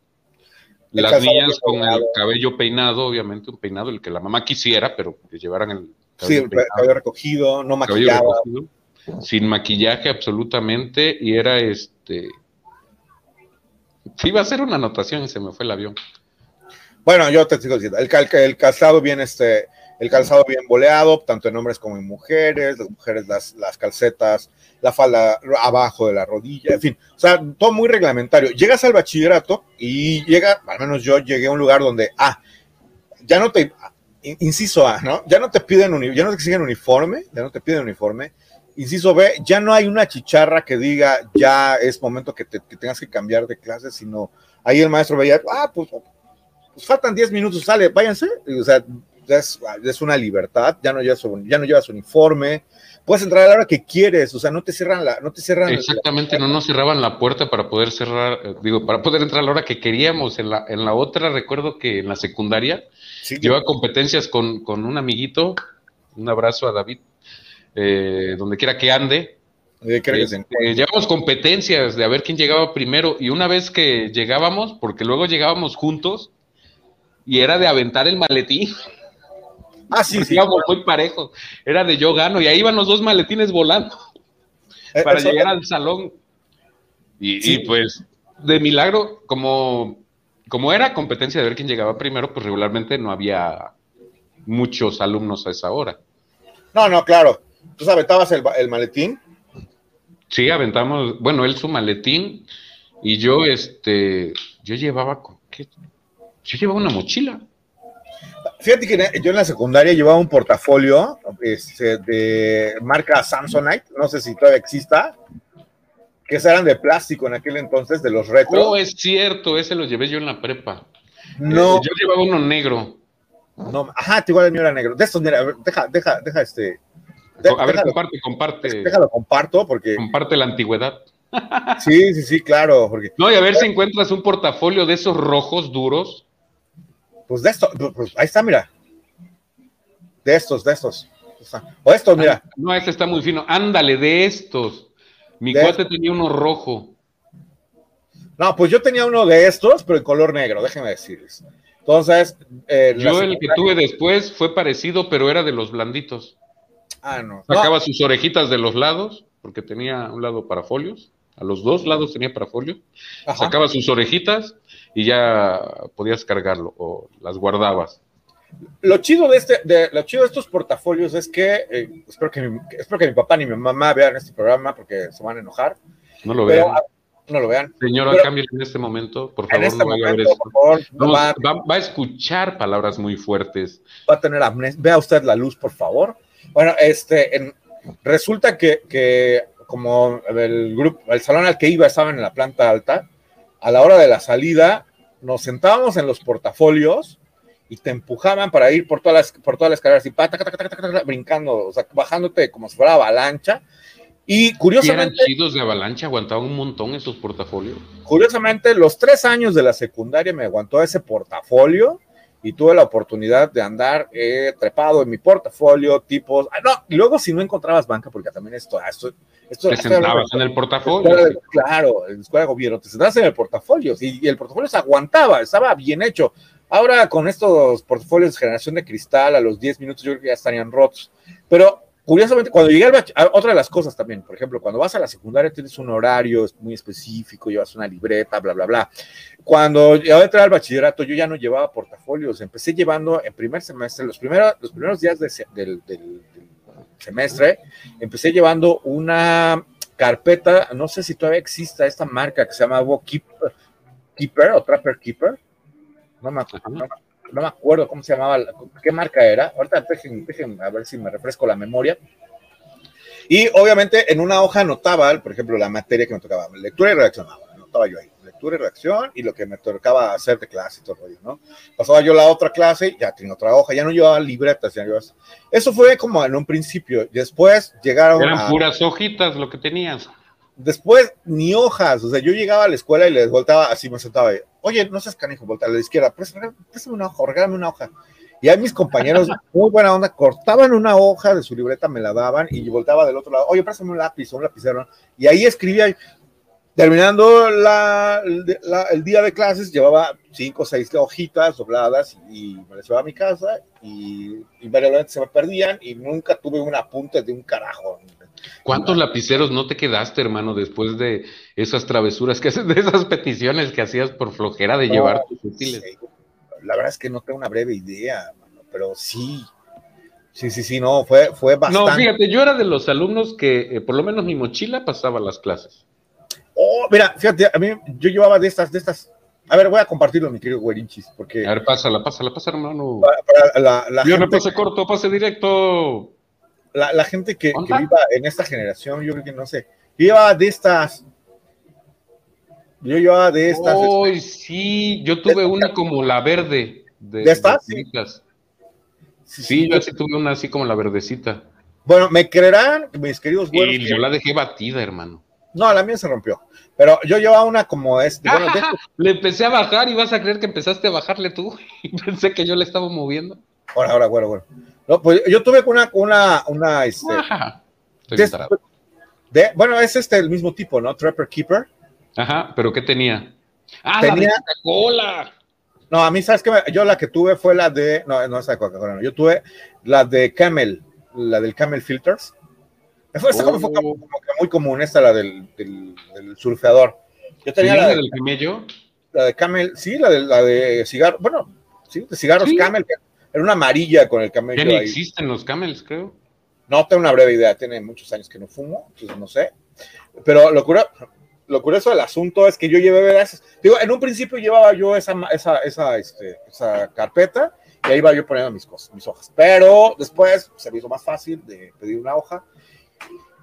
[SPEAKER 1] El
[SPEAKER 2] las niñas con el cabello peinado, obviamente un peinado el que la mamá quisiera, pero que llevaran el
[SPEAKER 1] Sí, el
[SPEAKER 2] peinado.
[SPEAKER 1] cabello recogido, no
[SPEAKER 2] cabello
[SPEAKER 1] maquillado.
[SPEAKER 2] sin maquillaje absolutamente, y era este. Sí, iba a ser una anotación y se me fue el avión.
[SPEAKER 1] Bueno, yo te sigo diciendo, el, cal- el calzado bien, este, el calzado bien boleado, tanto en hombres como en mujeres, las mujeres las, las calcetas, la falda abajo de la rodilla, en fin, o sea, todo muy reglamentario. Llegas al bachillerato y llega, al menos yo llegué a un lugar donde, ah, ya no te, in- inciso A, ¿no? Ya no te piden, ya no te exigen uniforme, ya no te piden uniforme. Inciso B, ya no hay una chicharra que diga, ya es momento que, te, que tengas que cambiar de clase, sino ahí el maestro veía, ah, pues, pues faltan 10 minutos, sale, váyanse. O sea, ya es, es una libertad, ya no, llevas, ya no llevas uniforme, puedes entrar a la hora que quieres, o sea, no te cierran la, no te cierran la-
[SPEAKER 2] Exactamente, no nos cerraban la puerta para poder cerrar, eh, digo, para poder entrar a la hora que queríamos. En la, en la otra, recuerdo que en la secundaria,
[SPEAKER 1] sí,
[SPEAKER 2] competencias con, con un amiguito, un abrazo a David, eh, donde quiera que ande.
[SPEAKER 1] eh, creo que se
[SPEAKER 2] Este, llevamos competencias de a ver quién llegaba primero y una vez que llegábamos, porque luego llegábamos juntos y era de aventar el maletín,
[SPEAKER 1] Ah, sí, sí.
[SPEAKER 2] íbamos muy parejos, era de yo gano y ahí iban los dos maletines volando
[SPEAKER 1] Eh,
[SPEAKER 2] para
[SPEAKER 1] eso-
[SPEAKER 2] llegar al salón. Y, pues, de milagro, como, como era competencia de ver quién llegaba primero, pues regularmente no había muchos alumnos a esa hora.
[SPEAKER 1] No, no, claro. ¿Tú aventabas el, el maletín?
[SPEAKER 2] Sí, aventamos, bueno, él su maletín y yo, este, yo llevaba, ¿qué? Yo llevaba una mochila.
[SPEAKER 1] Fíjate que yo en la secundaria llevaba un portafolio este, de marca Samsonite, no sé si todavía exista, que eran de plástico en aquel entonces, de los retro.
[SPEAKER 2] Oh, es cierto, ese lo llevé yo en la prepa. No. Eh, yo llevaba uno negro.
[SPEAKER 1] No, ajá, igual el mío era negro. De estos, mira, deja, deja, deja este.
[SPEAKER 2] a ver, comparte, comparte.
[SPEAKER 1] Déjalo, comparto, porque.
[SPEAKER 2] Comparte la antigüedad.
[SPEAKER 1] Sí, sí, sí, claro. Porque...
[SPEAKER 2] No, y a ver si encuentras un portafolio de esos rojos duros.
[SPEAKER 1] Pues de estos, pues ahí está, mira. De estos, de estos. O estos, mira. Ah,
[SPEAKER 2] no, este está muy fino. Ándale, de estos. Mi cuate tenía uno rojo.
[SPEAKER 1] No, pues yo tenía uno de estos, pero en color negro, déjenme decirles. Entonces.
[SPEAKER 2] Eh, yo el que tuve después fue parecido, pero era de los blanditos.
[SPEAKER 1] Ah, no.
[SPEAKER 2] Sacaba sus orejitas de los lados, porque tenía un lado para folios. A los dos lados tenía parafolio. Sacaba sus orejitas y ya podías cargarlo o las guardabas.
[SPEAKER 1] Lo chido de este, de, lo chido de estos portafolios es que, eh, espero que, mi, espero que mi papá ni mi mamá vean este programa porque se van a enojar.
[SPEAKER 2] No lo vean.
[SPEAKER 1] no lo vean.
[SPEAKER 2] Señora, cambie en este momento, por favor, este no vaya a ver esto. va, va, a escuchar palabras muy fuertes.
[SPEAKER 1] Va a tener amnesia. Vea usted la luz, por favor. Bueno, este, en, resulta que, que como el grupo, el salón al que iba estaba en la planta alta, a la hora de la salida nos sentábamos en los portafolios y te empujaban para ir por todas las, por todas las escaleras y brincando, o sea, bajándote como si fuera avalancha. Y curiosamente.
[SPEAKER 2] ¿Eran chidos de avalancha? ¿Aguantaban un montón esos portafolios?
[SPEAKER 1] Curiosamente, los tres años de la secundaria me aguantó ese portafolio y tuve la oportunidad de andar eh, trepado en mi portafolio, tipos. Ah, no, y luego si no encontrabas banca, porque también esto, ah, esto, esto
[SPEAKER 2] te sentabas en el portafolio.
[SPEAKER 1] claro, en la escuela de gobierno, te sentabas en el portafolio y, el portafolio se aguantaba, estaba bien hecho. Ahora con estos portafolios de generación de cristal, a los 10 minutos yo creo que ya estarían rotos. Pero curiosamente, cuando llegué al otra de las cosas también, por ejemplo, cuando vas a la secundaria tienes un horario muy específico, llevas una libreta, bla, bla, bla. Cuando yo entré al bachillerato, yo ya no llevaba portafolios, empecé llevando en primer semestre, los primeros, los primeros días del, semestre, empecé llevando una carpeta, no sé si todavía exista esta marca que se llama Keeper, Keeper o Trapper Keeper, no me, acuerdo, no me acuerdo cómo se llamaba, qué marca era. Ahorita déjenme, a ver si me refresco la memoria. Y obviamente en una hoja anotaba, por ejemplo, la materia que me tocaba, lectura y redacción, anotaba yo ahí, lectura y redacción y lo que me tocaba hacer de clase y todo ¿no? Pasaba yo la otra clase, ya tenía otra hoja, ya no llevaba libretas, ya llevaba... Eso fue como en un principio, después llegaron
[SPEAKER 2] Eran puras hojitas lo que tenías.
[SPEAKER 1] Después, ni hojas, o sea, yo llegaba a la escuela y les voltaba, así me sentaba, ahí, oye, no seas canijo, volta a la izquierda, préstame, una hoja, regálame una hoja. Y ahí mis compañeros, muy buena onda, cortaban una hoja de su libreta, me la daban y voltaba del otro lado, oye, préstame un lápiz o un lapicero, y ahí escribía, terminando la, el día de clases, llevaba cinco o seis hojitas dobladas y me las llevaba a mi casa y invariablemente se me perdían y nunca tuve un apunte de un carajo.
[SPEAKER 2] ¿Cuántos lapiceros no te quedaste, hermano, después de esas travesuras que haces, de esas peticiones que hacías por flojera de llevar tus útiles?
[SPEAKER 1] La verdad es que no tengo una breve idea, pero sí. Sí, sí, sí, no, fue, fue bastante.
[SPEAKER 2] No, fíjate, yo era de los alumnos que eh, por lo menos mi mochila pasaba las clases.
[SPEAKER 1] Oh, mira, fíjate, a mí yo llevaba de estas, de estas. A ver, voy a compartirlo, mi querido Guerinchis, porque.
[SPEAKER 2] A ver, pásala, pásala, pásala, hermano. Para, la, la yo no pase corto, pase directo
[SPEAKER 1] la, gente que, viva en esta generación, yo creo que no sé, yo llevaba de estas. Yo llevaba de estas.
[SPEAKER 2] Uy, sí, yo tuve una como la verde.
[SPEAKER 1] ¿De, estas?
[SPEAKER 2] Sí. Sí, yo sí tuve una así como la verdecita.
[SPEAKER 1] Bueno, me creerán, mis queridos
[SPEAKER 2] güeros. Y yo la dejé batida, hermano.
[SPEAKER 1] No, la mía se rompió. Pero yo llevaba una como este. Bueno,
[SPEAKER 2] Le empecé a bajar y vas a creer que empezaste a bajarle tú. Y pensé que yo le estaba moviendo.
[SPEAKER 1] Ahora, ahora, bueno, bueno. No, pues yo tuve una, una, una, este, de, bueno, es este el mismo tipo, ¿no? Trapper Keeper.
[SPEAKER 2] Ajá, pero ¿qué tenía? Ah, tenía Coca-Cola.
[SPEAKER 1] No, a mí, ¿sabes qué? Yo la que tuve fue la de, no, no es de Coca-Cola, no. yo tuve la de Camel, la del Camel Filters. Esta fue, como, fue como, que muy común, esta, la del, del, surfeador. Yo tenía la, de,
[SPEAKER 2] del camello.
[SPEAKER 1] La de Camel, sí, la de, la de cigarro, bueno, sí, de cigarros Camel, era una amarilla con el camello.
[SPEAKER 2] Ya ni existen los Camels, creo.
[SPEAKER 1] No tengo una breve idea, tiene muchos años que no fumo, entonces no sé. Pero lo, lo curioso del asunto es que yo llevé esas. Digo, en un principio llevaba yo esa, esa, esa, este, esa carpeta y ahí iba yo poniendo mis cosas, mis hojas. Pero después se me hizo más fácil de pedir una hoja.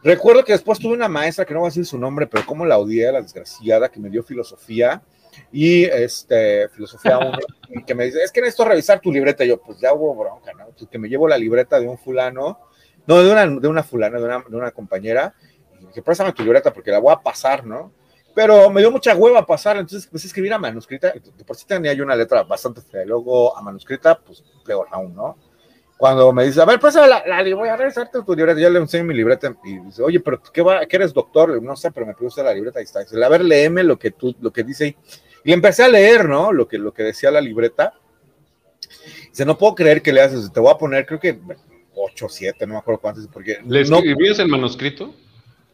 [SPEAKER 1] Recuerdo que después tuve una maestra, que no voy a decir su nombre, pero como la odié, la desgraciada, que me dio filosofía y este, filosofía y que me dice, es que necesito revisar tu libreta. Y yo, pues ya hubo bronca, ¿no? que me llevo la libreta de un fulano no, de una, de una fulana, de una, de una compañera, dije, préstame tu libreta porque la voy a pasar, ¿no? Pero me dio mucha hueva pasar, entonces empecé a escribir a manuscrita, por si tenía yo una letra bastante fea, luego a manuscrita, pues peor aún, ¿no? Cuando me dice, a ver, préstame la, la, voy a revisarte tu libreta, yo le enseño mi libreta y dice, oye, pero ¿qué, va, ¿qué eres doctor? No sé, pero me puse la libreta y está. Dice, a ver, léeme lo que tú, lo que dice ahí. Y le empecé a leer, ¿no? Lo que, lo que decía la libreta. Dice, no puedo creer que le haces, te voy a poner, creo que 8 7, no me acuerdo cuántos, porque...
[SPEAKER 2] ¿Le escribías el manuscrito?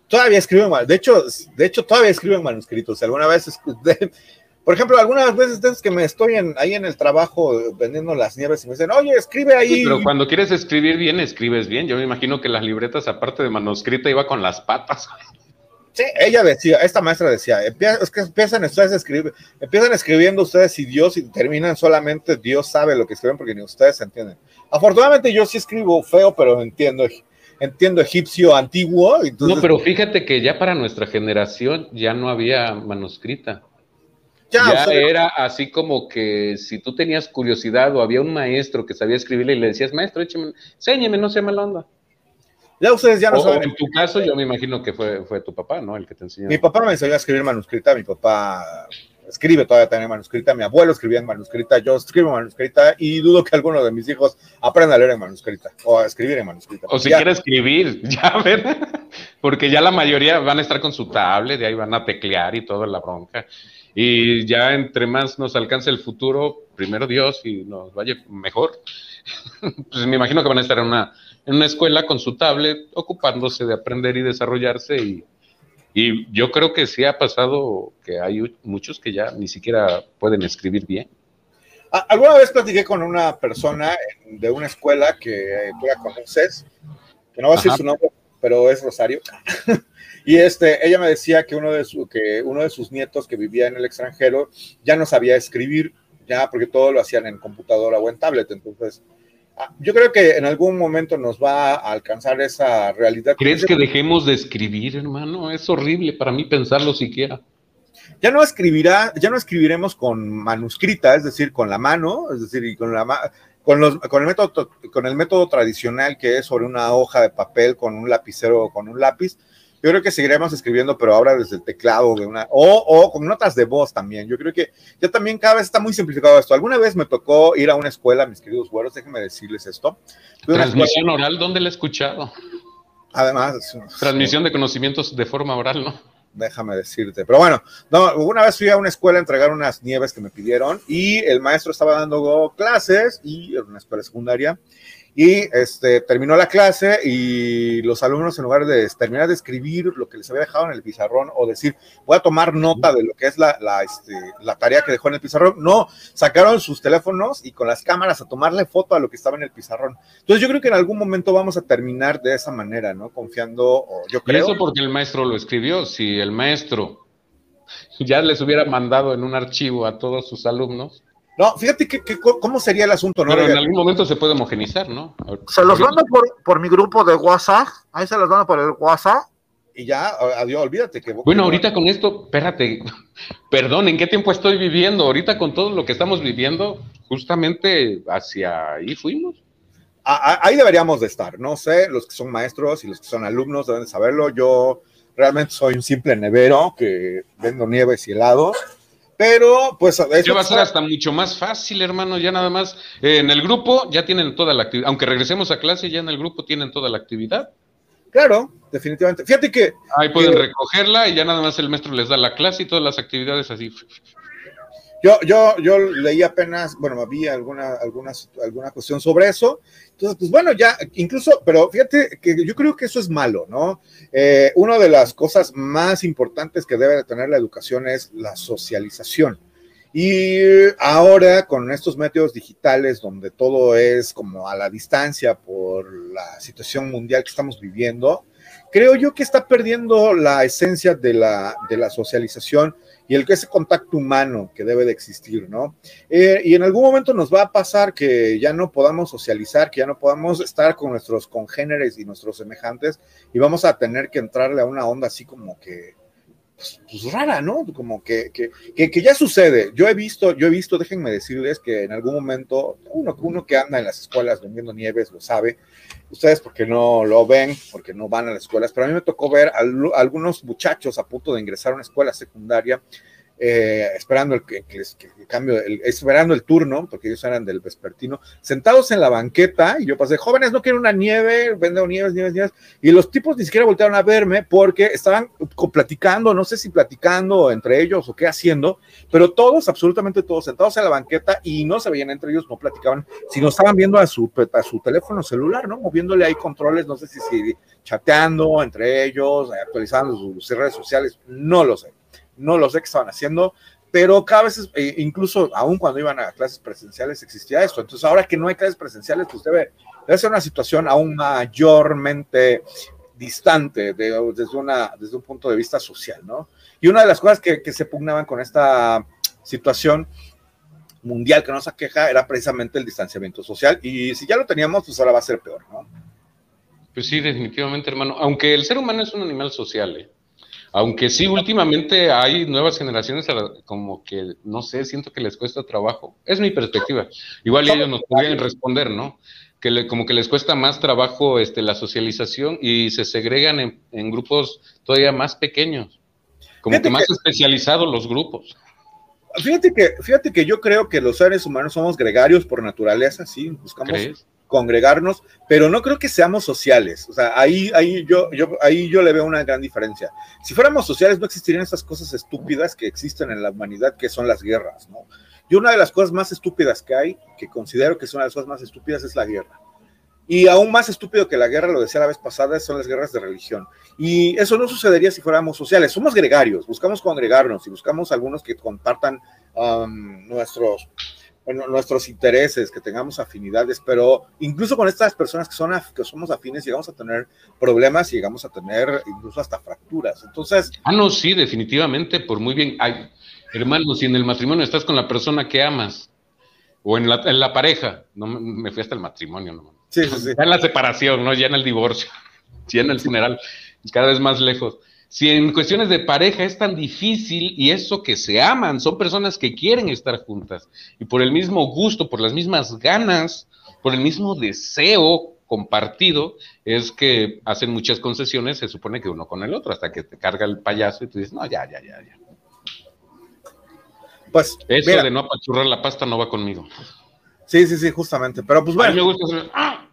[SPEAKER 1] Todavía escribo en de hecho, de hecho, todavía escribo en manuscritos. Alguna vez, por ejemplo, algunas veces que me estoy en, ahí en el trabajo vendiendo las nieves y me dicen, oye, escribe ahí.
[SPEAKER 2] pero cuando quieres escribir bien, escribes bien. Yo me imagino que las libretas, aparte de manuscrita, iba con las patas.
[SPEAKER 1] Sí, ella decía, esta maestra decía, es que empiezan ustedes a escribir, empiezan escribiendo ustedes y Dios y terminan solamente Dios sabe lo que escriben porque ni ustedes entienden. Afortunadamente yo sí escribo feo, pero entiendo, entiendo egipcio antiguo.
[SPEAKER 2] no, pero fíjate que ya para nuestra generación ya no había manuscrita. Ya, era así como que si tú tenías curiosidad o había un maestro que sabía escribirle y le decías, maestro, écheme, enséñeme, no sea mala onda.
[SPEAKER 1] Ya ustedes ya no saben.
[SPEAKER 2] En tu caso, yo me imagino que fue, fue tu papá, ¿no? El que te enseñó.
[SPEAKER 1] Mi papá me enseñó a escribir manuscrita, mi papá escribe todavía también manuscrita, mi abuelo escribía en manuscrita, yo escribo en manuscrita y dudo que alguno de mis hijos aprenda a leer en manuscrita o a escribir en manuscrita.
[SPEAKER 2] O si quiere escribir, ya ver, porque ya la mayoría van a estar con su tablet y ahí van a teclear y toda la bronca. Y ya entre más nos alcance el futuro, primero Dios y nos vaya mejor, pues me imagino que van a estar en una en una escuela con su tablet, ocupándose de aprender y desarrollarse. Y, y yo creo que sí ha pasado que hay muchos que ya ni siquiera pueden escribir bien.
[SPEAKER 1] Alguna vez platiqué con una persona de una escuela que tú la conoces, que no va a decir su nombre, pero es Rosario. y este, ella me decía que uno, de su, que uno de sus nietos que vivía en el extranjero ya no sabía escribir, ya porque todo lo hacían en computadora o en tablet. Entonces, yo creo que en algún momento nos va a alcanzar esa realidad.
[SPEAKER 2] ¿Crees que dejemos de escribir, hermano? Es horrible para mí pensarlo siquiera.
[SPEAKER 1] Ya no escribirá, ya no escribiremos con manuscrita, es decir, con la mano, es decir, y con la con, los, con, el método, con el método tradicional que es sobre una hoja de papel con un lapicero o con un lápiz, yo creo que seguiremos escribiendo, pero ahora desde el teclado de una, o, o, con notas de voz también. Yo creo que ya también cada vez está muy simplificado esto. Alguna vez me tocó ir a una escuela, mis queridos güeros, déjenme decirles esto.
[SPEAKER 2] Transmisión oral, ¿dónde la he escuchado?
[SPEAKER 1] Además.
[SPEAKER 2] Transmisión de conocimientos de forma oral, ¿no?
[SPEAKER 1] Déjame decirte. Pero bueno, no, una vez fui a una escuela a entregar unas nieves que me pidieron y el maestro estaba dando clases y en una escuela secundaria y este, terminó la clase y los alumnos, en lugar de terminar de escribir lo que les había dejado en el pizarrón o decir, voy a tomar nota de lo que es la, la, este, la tarea que dejó en el pizarrón, no, sacaron sus teléfonos y con las cámaras a tomarle foto a lo que estaba en el pizarrón. Entonces yo creo que en algún momento vamos a terminar de esa manera, ¿no? Confiando, yo creo.
[SPEAKER 2] Y eso porque el maestro lo escribió, si el maestro ya les hubiera mandado en un archivo a todos sus alumnos,
[SPEAKER 1] no, fíjate que, cómo sería el asunto, ¿no?
[SPEAKER 2] Pero en algún momento se puede homogenizar, ¿no?
[SPEAKER 1] Se los mando por, mi grupo de WhatsApp, ahí se los mando por el WhatsApp y ya, adiós, olvídate que...
[SPEAKER 2] Bueno, ahorita con esto, espérate, perdón, ¿en qué tiempo estoy viviendo? Ahorita con todo lo que estamos viviendo, justamente hacia ahí fuimos.
[SPEAKER 1] ahí deberíamos de estar, no sé, los que son maestros y los que son alumnos deben de saberlo, yo realmente soy un simple nevero que vendo nieves y helados, pero, pues.
[SPEAKER 2] Ya va a ser hasta mucho más fácil, hermano. Ya nada más. Eh, en el grupo ya tienen toda la actividad. Aunque regresemos a clase, ya en el grupo tienen toda la actividad.
[SPEAKER 1] Claro, definitivamente. Fíjate que.
[SPEAKER 2] Ahí pueden recogerla y ya nada más el maestro les da la clase y todas las actividades así.
[SPEAKER 1] Yo, yo, yo leí apenas, bueno, había alguna, alguna, alguna cuestión sobre eso. Entonces, pues bueno, ya, incluso, pero fíjate que yo creo que eso es malo, ¿no? Eh, una de las cosas más importantes que debe de tener la educación es la socialización. Y ahora con estos medios digitales donde todo es como a la distancia por la situación mundial que estamos viviendo, creo yo que está perdiendo la esencia de la, de la socialización y el que ese contacto humano que debe de existir, ¿no? Eh, y en algún momento nos va a pasar que ya no podamos socializar, que ya no podamos estar con nuestros congéneres y nuestros semejantes y vamos a tener que entrarle a una onda así como que, pues, pues rara, ¿no? Como que, que, que, ya sucede. Yo he visto, yo he visto, déjenme decirles que en algún momento, uno, uno que anda en las escuelas vendiendo nieves lo sabe, ustedes porque no lo ven, porque no van a las escuelas, pero a mí me tocó ver a, algunos muchachos a punto de ingresar a una escuela secundaria eh, esperando el, que, cambio, esperando el turno, porque ellos eran del vespertino, sentados en la banqueta, y yo pasé, jóvenes, no quiero una nieve, vendo nieves, nieves, nieves, y los tipos ni siquiera voltearon a verme porque estaban platicando, no sé si platicando entre ellos o qué haciendo, pero todos, absolutamente todos, sentados en la banqueta y no se veían entre ellos, no platicaban, sino estaban viendo a su, a su teléfono celular, ¿no? Moviéndole ahí controles, no sé si, si chateando entre ellos, actualizando sus redes sociales, no lo sé no lo sé qué estaban haciendo, pero cada vez, eh, incluso aún cuando iban a clases presenciales existía esto. Entonces, ahora que no hay clases presenciales, pues debe, debe ser una situación aún mayormente distante desde, una, desde un punto de vista social, ¿no? Y una de las cosas que, que se pugnaban con esta situación mundial que nos aqueja era precisamente el distanciamiento social y si ya lo teníamos, pues ahora va a ser peor, ¿no?
[SPEAKER 2] Pues sí, definitivamente, hermano. Aunque el ser humano es un animal social, ¿eh? Aunque sí, últimamente hay nuevas generaciones como que, no sé, siento que les cuesta trabajo. Es mi perspectiva. Igual ellos nos podrían responder, ¿no? Que como que les cuesta más trabajo este, la socialización y se segregan en, grupos todavía más pequeños, como que más especializados los grupos.
[SPEAKER 1] Fíjate que, fíjate que yo creo que los seres humanos somos gregarios por naturaleza, sí, buscamos congregarnos, pero no creo que seamos sociales. O sea, ahí, ahí, yo, yo, ahí yo le veo una gran diferencia. Si fuéramos sociales, no existirían esas cosas estúpidas que existen en la humanidad, que son las guerras, ¿no? Y una de las cosas más estúpidas que hay, que considero que son las cosas más estúpidas, es la guerra. Y aún más estúpido que la guerra, lo decía la vez pasada, son las guerras de religión. Y eso no sucedería si fuéramos sociales. Somos gregarios, buscamos congregarnos y buscamos algunos que compartan um, nuestros nuestros intereses, que tengamos afinidades, pero incluso con estas personas que, son, que somos afines llegamos a tener problemas y llegamos a tener incluso hasta fracturas. Entonces...
[SPEAKER 2] Ah, no, sí, definitivamente, por muy bien. Ay, hermano, si en el matrimonio estás con la persona que amas, o en la, en la pareja, no me fui hasta el matrimonio, no.
[SPEAKER 1] Sí, sí, sí.
[SPEAKER 2] Ya en la separación, ¿no? Ya en el divorcio, ya en el funeral, cada vez más lejos si en cuestiones de pareja es tan difícil y eso que se aman, son personas que quieren estar juntas y por el mismo gusto, por las mismas ganas, por el mismo deseo compartido, es que hacen muchas concesiones, se supone que uno con el otro, hasta que te carga el payaso y tú dices, no, ya, ya, ya, ya. Pues, eso de no apachurrar la pasta no va conmigo.
[SPEAKER 1] Sí, sí, sí, justamente. Pero pues bueno.
[SPEAKER 2] A mí me gusta ¡ah!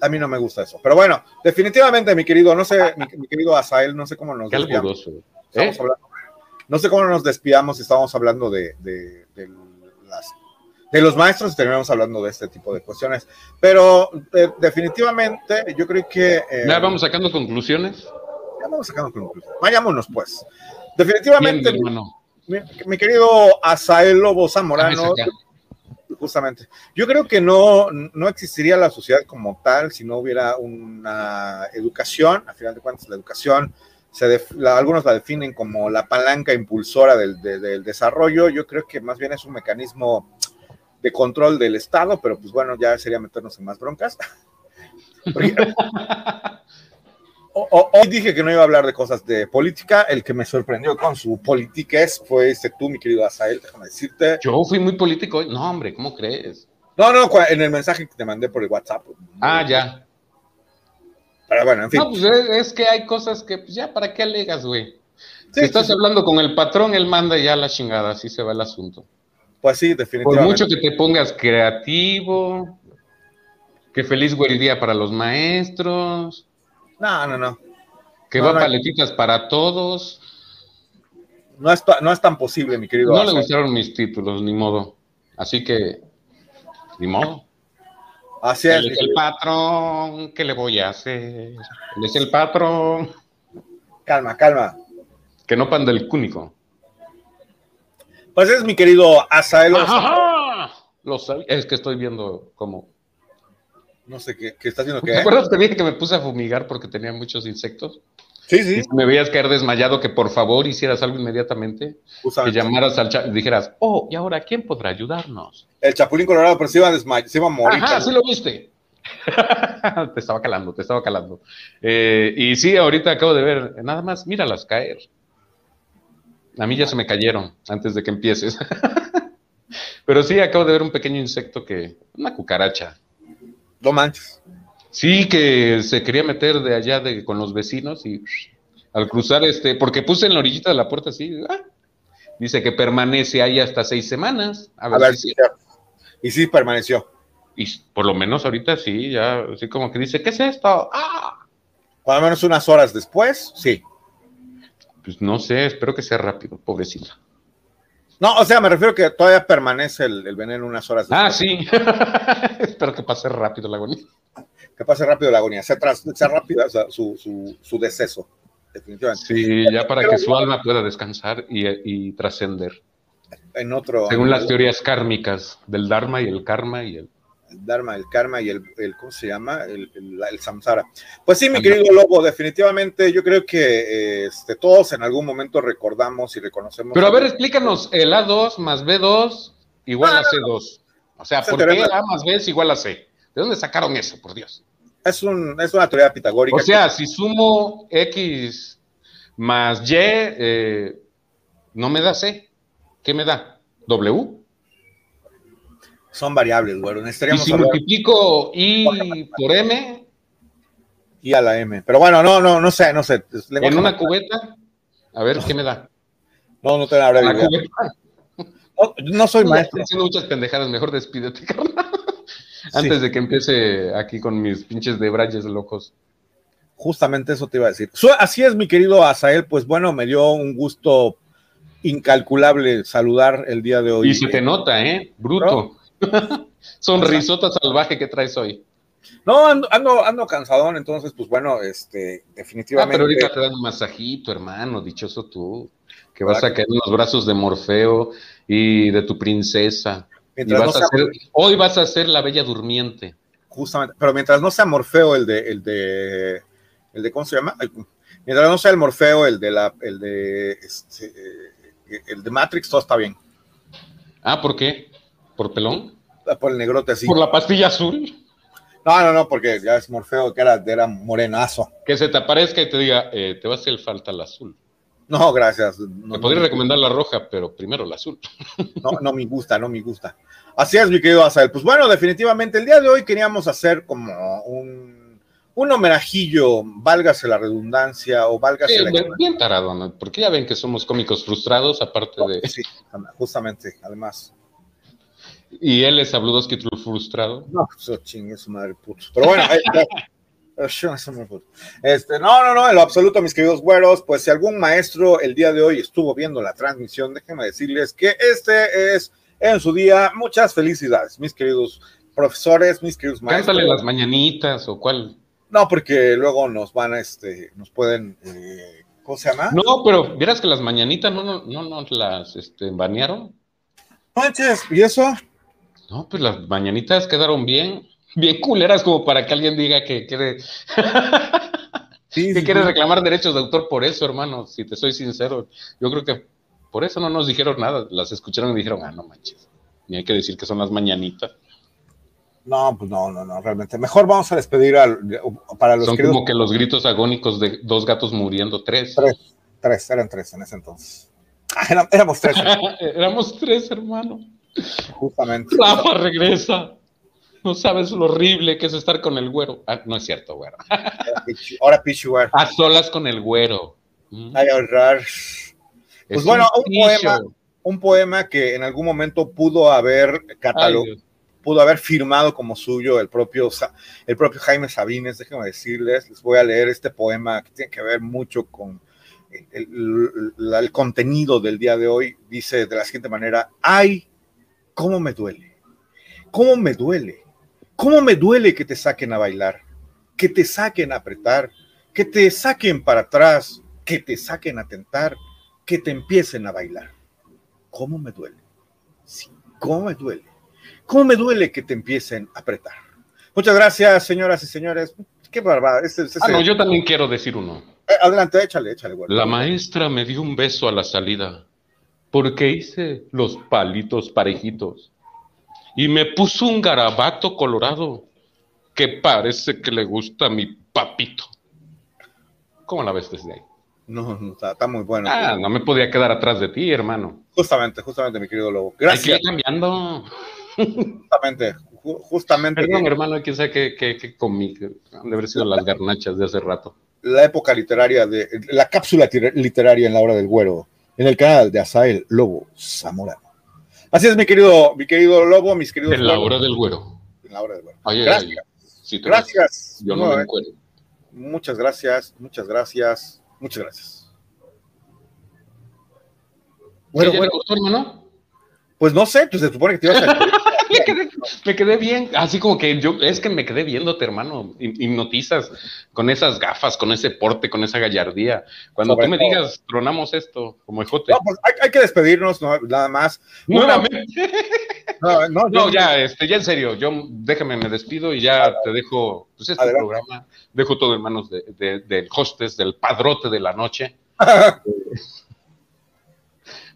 [SPEAKER 1] A mí no me gusta eso. Pero bueno, definitivamente, mi querido, no sé, mi, querido Asael, no sé cómo nos despidamos. ¿Eh? no sé cómo nos despidamos si estábamos hablando de, de, las, de los maestros y terminamos hablando de este tipo de cuestiones. Pero eh, definitivamente, yo creo que.
[SPEAKER 2] Eh, ¿Ya vamos sacando conclusiones?
[SPEAKER 1] Ya vamos sacando conclusiones. Vayámonos, pues. Definitivamente, mi, querido Asael Lobo Zamorano justamente. Yo creo que no, no existiría la sociedad como tal si no hubiera una educación. A final de cuentas, la educación, se algunos la definen como la palanca impulsora del, del, desarrollo. Yo creo que más bien es un mecanismo de control del Estado, pero pues bueno, ya sería meternos en más broncas. hoy dije que no iba a hablar de cosas de política. El que me sorprendió con su es fue este tú, mi querido Asael, déjame decirte.
[SPEAKER 2] Yo fui muy político. No, hombre, ¿cómo crees?
[SPEAKER 1] No, no, en el mensaje que te mandé por el WhatsApp.
[SPEAKER 2] Ah, ya.
[SPEAKER 1] Pero bueno, en fin.
[SPEAKER 2] No, pues es, que hay cosas que, pues ya, ¿para qué alegas, güey? si estás hablando con el patrón, él manda ya la chingada, así se va el asunto.
[SPEAKER 1] Pues sí, definitivamente.
[SPEAKER 2] Por mucho que te pongas creativo, que feliz güey día para los maestros.
[SPEAKER 1] No, no, no.
[SPEAKER 2] Que va paletitas para todos.
[SPEAKER 1] No es, no es tan posible, mi querido.
[SPEAKER 2] No le gustaron mis títulos, ni modo. Así que, ni modo.
[SPEAKER 1] Así es.
[SPEAKER 2] Él es el patrón, ¿qué le voy a hacer? Él es el patrón.
[SPEAKER 1] Calma, calma.
[SPEAKER 2] Que no panda el cúnico.
[SPEAKER 1] Pues es mi querido Asael.
[SPEAKER 2] Lo sabía. Es que estoy viendo cómo.
[SPEAKER 1] No sé qué, qué está haciendo qué.
[SPEAKER 2] ¿Te acuerdas que dije que me puse a fumigar porque tenía muchos insectos?
[SPEAKER 1] Sí, sí.
[SPEAKER 2] Y me veías caer desmayado, que por favor hicieras algo inmediatamente. Que llamaras al chat y dijeras, oh, ¿y ahora quién podrá ayudarnos?
[SPEAKER 1] El Chapulín Colorado, pero se iba a desmayar, se iba a morir.
[SPEAKER 2] Ajá, sí lo viste. te estaba calando, te estaba calando. Eh, y sí, ahorita acabo de ver, nada más, míralas caer. A mí ya se me cayeron antes de que empieces. Pero sí, acabo de ver un pequeño insecto que. Una cucaracha.
[SPEAKER 1] No manches.
[SPEAKER 2] Sí, que se quería meter de allá de, con los vecinos y al cruzar este. Porque puse en la orillita de la puerta así. Ah, dice que permanece ahí hasta seis semanas. A ver, si
[SPEAKER 1] Y sí permaneció.
[SPEAKER 2] Y por lo menos ahorita sí, ya así como que dice, ¿qué es esto? ¡Ah!
[SPEAKER 1] Por lo menos unas horas después, sí.
[SPEAKER 2] Pues no sé, espero que sea rápido, pobrecita.
[SPEAKER 1] No, o sea, me refiero que todavía permanece el, veneno unas horas
[SPEAKER 2] después. Ah, sí. espero que pase rápido la agonía.
[SPEAKER 1] Que pase rápido la agonía, sea, sea rápida su, su, su, deceso, definitivamente.
[SPEAKER 2] Sí, ya para que su alma pueda descansar y, y trascender.
[SPEAKER 1] En otro.
[SPEAKER 2] Según las teorías kármicas del Dharma y el karma y el
[SPEAKER 1] el Dharma, el Karma y el, ¿cómo se llama? El, Samsara. Pues sí, mi querido Lobo, definitivamente yo creo que este, todos en algún momento recordamos y reconocemos.
[SPEAKER 2] Pero a ver, explícanos, el A2 más B2 igual a C2. O sea, ¿por qué A más B es igual a C? ¿De dónde sacaron eso, por Dios?
[SPEAKER 1] Es, un, es una teoría pitagórica.
[SPEAKER 2] O sea, si sumo X más Y, eh, no me da C. ¿Qué me da? ¿W?
[SPEAKER 1] Son variables, güey.
[SPEAKER 2] Y si multiplico I por M.
[SPEAKER 1] Y a la M. Pero bueno, no, no, no sé, no sé.
[SPEAKER 2] En una cubeta, a ver qué me da.
[SPEAKER 1] No, no te la habrá no, no, soy maestro.
[SPEAKER 2] Estoy haciendo muchas pendejadas, mejor despídete, carnal. Antes de que empiece aquí con mis pinches de brayes locos.
[SPEAKER 1] Justamente eso te iba a decir. Así es, mi querido Asael, pues bueno, me dio un gusto incalculable saludar el día de hoy.
[SPEAKER 2] Y se te nota, ¿eh? Bruto. Sonrisota salvaje que traes hoy.
[SPEAKER 1] No, ando, ando, ando, cansadón, entonces, pues bueno, este, definitivamente. Ah,
[SPEAKER 2] pero ahorita te dan un masajito, hermano, dichoso tú, que vas a caer en los brazos de Morfeo y de tu princesa. hoy vas a ser la bella durmiente.
[SPEAKER 1] Justamente, pero mientras no sea Morfeo el de, el de, el de, ¿cómo se llama? Mientras no sea el Morfeo el de la, el de, este, el de Matrix, todo está bien.
[SPEAKER 2] Ah, ¿por qué? ¿Por pelón?
[SPEAKER 1] Ah, por el negrote así.
[SPEAKER 2] ¿Por la pastilla azul?
[SPEAKER 1] No, no, no, porque ya es Morfeo que era, era morenazo.
[SPEAKER 2] Que se te aparezca y te diga, eh, te va a hacer falta el azul.
[SPEAKER 1] No, gracias.
[SPEAKER 2] Me podría recomendar la roja, pero primero la azul.
[SPEAKER 1] No, no me gusta, no me gusta. Así es, mi querido Asael. Pues bueno, definitivamente el día de hoy queríamos hacer como un, un homenajillo, válgase la redundancia o válgase
[SPEAKER 2] la... Bien tarado, ¿no? Porque ya ven que somos cómicos frustrados, aparte de...
[SPEAKER 1] Sí, justamente, además.
[SPEAKER 2] ¿Y él es Sabludowski frustrado?
[SPEAKER 1] No, eso pues, chingue su madre puto. Pero bueno, ahí Este, no, no, no, en lo absoluto, mis queridos güeros, pues si algún maestro el día de hoy estuvo viendo la transmisión, déjenme decirles que este es en su día. Muchas felicidades, mis queridos profesores, mis queridos
[SPEAKER 2] maestros. Cántale las mañanitas o cuál.
[SPEAKER 1] No, porque luego nos van a, este, nos pueden, eh, ¿cómo se llama?
[SPEAKER 2] No, pero vieras que las mañanitas no, no, no nos las este, banearon.
[SPEAKER 1] Manches, ¿y eso?
[SPEAKER 2] No, pues las mañanitas quedaron bien, bien culeras como para que alguien diga que quiere, que quiere reclamar derechos de autor por eso, hermano, si te soy sincero. Yo creo que por eso no nos dijeron nada, las escucharon y dijeron, ah, no manches, ni hay que decir que son las mañanitas.
[SPEAKER 1] No, pues no, no, no, realmente. Mejor vamos a despedir al, para los
[SPEAKER 2] Son como que los gritos agónicos de dos gatos muriendo, tres.
[SPEAKER 1] Tres, tres, eran tres en ese entonces. Ah, éramos tres.
[SPEAKER 2] éramos tres, hermano.
[SPEAKER 1] Justamente.
[SPEAKER 2] Rafa regresa. No sabes lo horrible que es estar con el güero. Ah, no es cierto, güero.
[SPEAKER 1] Ahora Pichu,
[SPEAKER 2] A solas con el güero.
[SPEAKER 1] Mm. Ay, ahorrar. Pues bueno, un, poema, un poema que en algún momento pudo haber catalogado, pudo haber firmado como suyo el propio, el propio Jaime Sabines. Déjenme decirles, les voy a leer este poema que tiene que ver mucho con, el, contenido del día de hoy dice de la siguiente manera, ay, cómo me duele, cómo me duele, cómo me duele que te saquen a bailar, que te saquen a apretar, que te saquen para atrás, que te saquen a tentar, que te empiecen a bailar. ¿Cómo me duele? Sí, ¿cómo me duele? ¿Cómo me duele que te empiecen a apretar? Muchas gracias, señoras y señores. Qué barbada.
[SPEAKER 2] ah, no, yo también quiero decir uno.
[SPEAKER 1] Eh, adelante, échale, échale.
[SPEAKER 2] La maestra me dio un beso a la salida porque hice los palitos parejitos y me puso un garabato colorado que parece que le gusta a mi papito. ¿Cómo la ves desde ahí?
[SPEAKER 1] No, no está, muy bueno.
[SPEAKER 2] Ah, no me podía quedar atrás de ti, hermano.
[SPEAKER 1] Justamente, justamente, mi querido Lobo. Gracias. Hay
[SPEAKER 2] que ir cambiando.
[SPEAKER 1] Justamente, justamente.
[SPEAKER 2] Perdón, hermano, quién sabe qué, qué, qué comí. Han de haber sido las garnachas de hace rato.
[SPEAKER 1] La época literaria de. La cápsula literaria en la hora del güero. En el canal de Asael Lobo Zamorano. Así es, mi querido, mi querido Lobo, mis queridos.
[SPEAKER 2] En la hora del güero.
[SPEAKER 1] En la hora del güero. gracias. gracias.
[SPEAKER 2] Yo no me encuentro.
[SPEAKER 1] Muchas gracias, muchas gracias. Muchas gracias.
[SPEAKER 2] Bueno, bueno. hermano?
[SPEAKER 1] Pues no sé, pues se supone que te ibas a...
[SPEAKER 2] me, quedé, bien, así como que yo, es que me quedé viéndote, hermano, hipnotizas con esas gafas, con ese porte, con esa gallardía. Cuando tú me digas, tronamos esto, como ejote.
[SPEAKER 1] No, pues hay, que despedirnos, nada más.
[SPEAKER 2] Nuevamente. No, no, no ya, este, ya en serio, yo déjame, me despido y ya te dejo, pues este programa, dejo todo en manos de, del hostess, del padrote de la noche.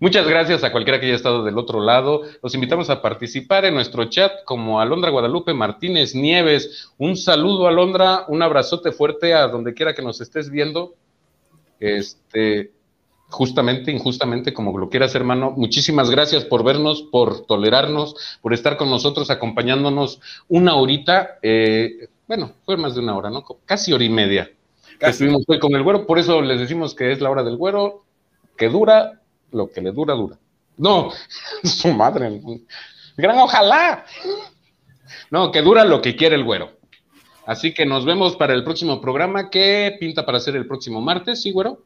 [SPEAKER 2] Muchas gracias a cualquiera que haya estado del otro lado. Los invitamos a participar en nuestro chat como Alondra Guadalupe Martínez Nieves. Un saludo, Alondra, un abrazote fuerte a donde quiera que nos estés viendo. Este, justamente, injustamente, como lo quieras, hermano. Muchísimas gracias por vernos, por tolerarnos, por estar con nosotros, acompañándonos una horita. Eh, bueno, fue más de una hora, ¿no? Casi hora y media. Estuvimos hoy con el güero, por eso les decimos que es la hora del güero, que dura lo que le dura, dura. No, su madre. Gran ojalá. No, que dura lo que quiere el güero. Así que nos vemos para el próximo programa. ¿Qué pinta para hacer el próximo martes, sí, güero?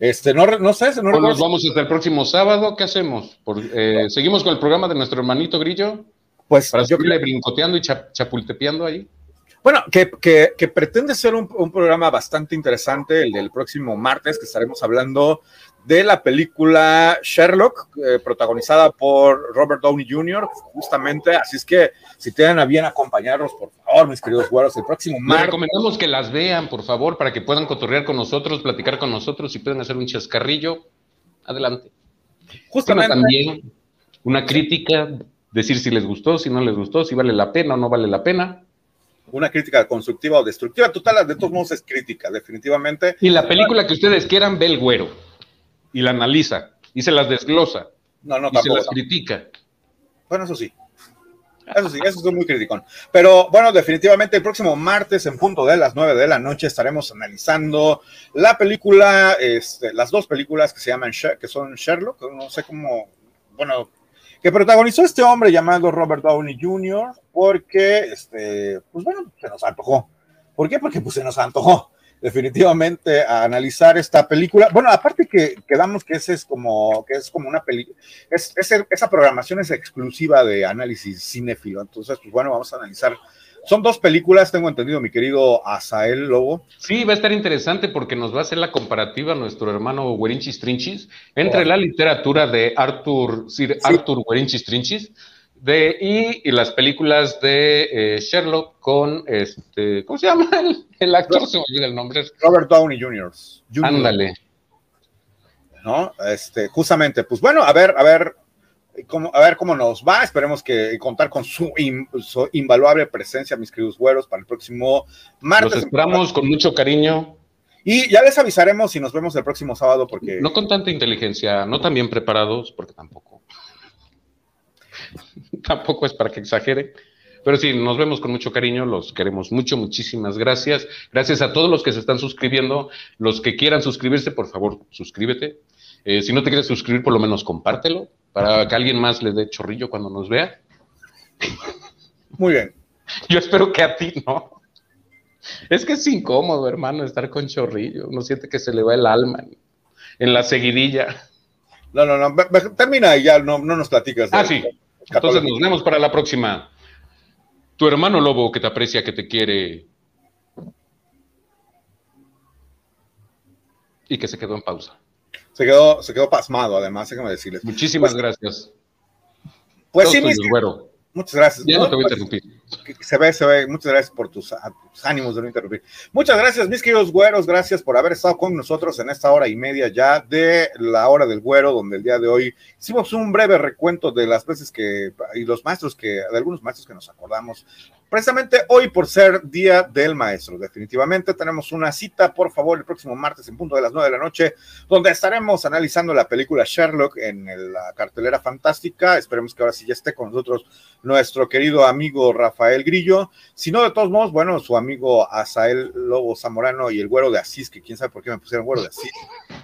[SPEAKER 1] Este, no, no sé. No
[SPEAKER 2] o nos vamos hasta el próximo sábado. ¿Qué hacemos? Eh, ¿Seguimos con el programa de nuestro hermanito Grillo?
[SPEAKER 1] Pues
[SPEAKER 2] para yo seguirle brincoteando y chapultepeando ahí.
[SPEAKER 1] Bueno, que, que, pretende ser un, un, programa bastante interesante, el del próximo martes, que estaremos hablando de la película Sherlock, eh, protagonizada por Robert Downey Jr., justamente. Así es que si tienen a bien acompañarnos, por favor, mis queridos güeros, el próximo
[SPEAKER 2] martes. Les recomendamos que las vean, por favor, para que puedan cotorrear con nosotros, platicar con nosotros y puedan hacer un chascarrillo. Adelante. Justamente. también una crítica, decir si les gustó, si no les gustó, si vale la pena o no vale la pena
[SPEAKER 1] una crítica constructiva o destructiva. Total, de todos modos es crítica, definitivamente.
[SPEAKER 2] Y la película que ustedes quieran, ve el güero y la analiza y se las desglosa.
[SPEAKER 1] No, no,
[SPEAKER 2] y se las critica.
[SPEAKER 1] Bueno, eso sí. Eso sí, eso es muy criticón. Pero bueno, definitivamente el próximo martes en punto de las 9 de la noche estaremos analizando la película, este, las dos películas que se llaman, que son Sherlock, no sé cómo, bueno, que protagonizó este hombre llamado Robert Downey Jr. porque, este, pues bueno, se nos antojó. ¿Por qué? Porque pues se nos antojó definitivamente a analizar esta película. Bueno, aparte que quedamos que ese es como, que es como una película, es, esa programación es exclusiva de análisis cinéfilo. Entonces, pues bueno, vamos a analizar. Son dos películas, tengo entendido, mi querido Asael Lobo.
[SPEAKER 2] Sí, va a estar interesante porque nos va a hacer la comparativa nuestro hermano Werinchis Trinchis entre la literatura de Arthur, Sir Arthur Werinchis Trinchis de, y, las películas de eh, Sherlock con este, ¿cómo se llama el, actor? se me olvida el nombre.
[SPEAKER 1] Robert Downey Jr.
[SPEAKER 2] Ándale.
[SPEAKER 1] ¿No? Este, justamente, pues bueno, a ver, a ver, cómo, a ver cómo nos va. Esperemos que contar con su, invaluable presencia, mis queridos güeros, para el próximo martes.
[SPEAKER 2] Los esperamos con mucho cariño.
[SPEAKER 1] Y ya les avisaremos si nos vemos el próximo sábado, porque.
[SPEAKER 2] No con tanta inteligencia, no tan bien preparados, porque tampoco. tampoco es para que exagere. Pero sí, nos vemos con mucho cariño, los queremos mucho, muchísimas gracias. Gracias a todos los que se están suscribiendo. Los que quieran suscribirse, por favor, suscríbete. Eh, si no te quieres suscribir, por lo menos compártelo para que alguien más le dé chorrillo cuando nos vea.
[SPEAKER 1] Muy bien.
[SPEAKER 2] Yo espero que a ti no. Es que es incómodo, hermano, estar con chorrillo. Uno siente que se le va el alma en la seguidilla.
[SPEAKER 1] No, no, no. Termina y ya no, no nos platicas.
[SPEAKER 2] Ah, sí. Entonces nos vemos para la próxima. Tu hermano lobo que te aprecia, que te quiere. Y que se quedó en pausa.
[SPEAKER 1] Se quedó, se quedó pasmado, además, déjame decirles.
[SPEAKER 2] Muchísimas pues, gracias.
[SPEAKER 1] Pues sí, mis, Muchas gracias.
[SPEAKER 2] Ya no, te voy a pues,
[SPEAKER 1] Se ve, se ve. Muchas gracias por tus, ánimos de no interrumpir. Muchas gracias, mis queridos güeros. Gracias por haber estado con nosotros en esta hora y media ya de la hora del güero, donde el día de hoy hicimos un breve recuento de las veces que, y los maestros que, de algunos maestros que nos acordamos precisamente hoy por ser Día del Maestro. Definitivamente tenemos una cita, por favor, el próximo martes en punto de las nueve de la noche, donde estaremos analizando la película Sherlock en la cartelera fantástica. Esperemos que ahora sí ya esté con nosotros nuestro querido amigo Rafael Grillo. Si no, de todos modos, bueno, su amigo Asael Lobo Zamorano y el güero de Asís, que quién sabe por qué me pusieron güero de Asís,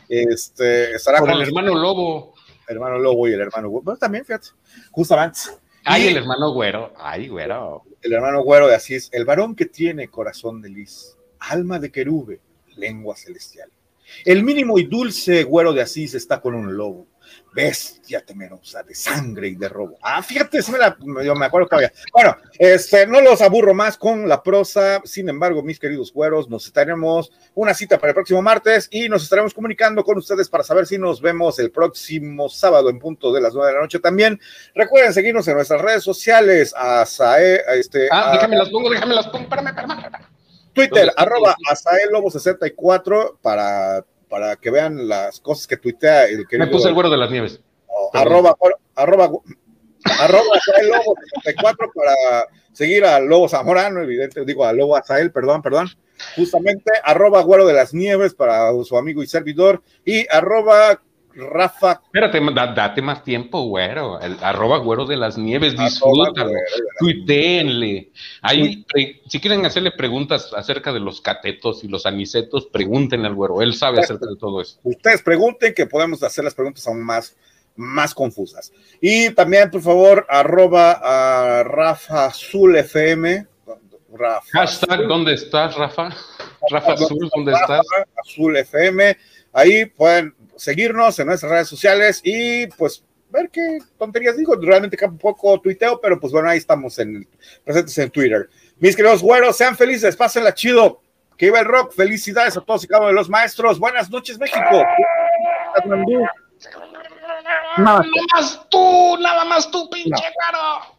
[SPEAKER 1] este, estará
[SPEAKER 2] con el hermano Lobo.
[SPEAKER 1] hermano Lobo y el hermano Bueno, también, fíjate, justamente.
[SPEAKER 2] Ay, el hermano güero. Ay, güero.
[SPEAKER 1] El hermano güero de Asís, el varón que tiene corazón de lis, alma de querube, lengua celestial. El mínimo y dulce güero de Asís está con un lobo bestia temerosa de sangre y de robo. Ah, fíjate, sí me la, yo me acuerdo que había. Bueno, este, no los aburro más con la prosa. Sin embargo, mis queridos güeros, nos estaremos una cita para el próximo martes y nos estaremos comunicando con ustedes para saber si nos vemos el próximo sábado en punto de las nueve de la noche también. Recuerden seguirnos en nuestras redes sociales, a Sae, este.
[SPEAKER 2] Ah, déjame las pongo, déjame las pongo, espérame, espérame,
[SPEAKER 1] Twitter, arroba Lobo64 para para que vean las cosas que tuitea el
[SPEAKER 2] querido. Me puse el güero de las nieves.
[SPEAKER 1] arroba, arroba, arroba Lobo 64 para seguir al Lobo Zamorano, evidente, digo a Lobo Azael, perdón, perdón. Justamente, arroba güero de las nieves para su amigo y servidor y arroba Rafa.
[SPEAKER 2] Espérate, date más tiempo, güero. El arroba güero de las nieves, disfrútalo. Tuiteenle. Ahí, si quieren hacerle preguntas acerca de los catetos y los anicetos, pregúntenle al güero. Él sabe acerca de todo eso.
[SPEAKER 1] Ustedes pregunten que podemos hacer las preguntas aún más, más confusas. Y también, por favor, arroba a Rafa Azul FM.
[SPEAKER 2] Hashtag, ¿dónde estás, Rafa? Rafa Azul, ¿dónde estás?
[SPEAKER 1] Azul FM. Ahí pueden seguirnos en nuestras redes sociales y pues ver qué tonterías digo. Realmente un poco tuiteo, pero pues bueno, ahí estamos en, presentes en Twitter. Mis queridos güeros, sean felices, pásenla chido. Que iba el rock. Felicidades a todos y cada uno de los maestros. Buenas noches, México.
[SPEAKER 2] Nada más tú, nada más tú, pinche caro.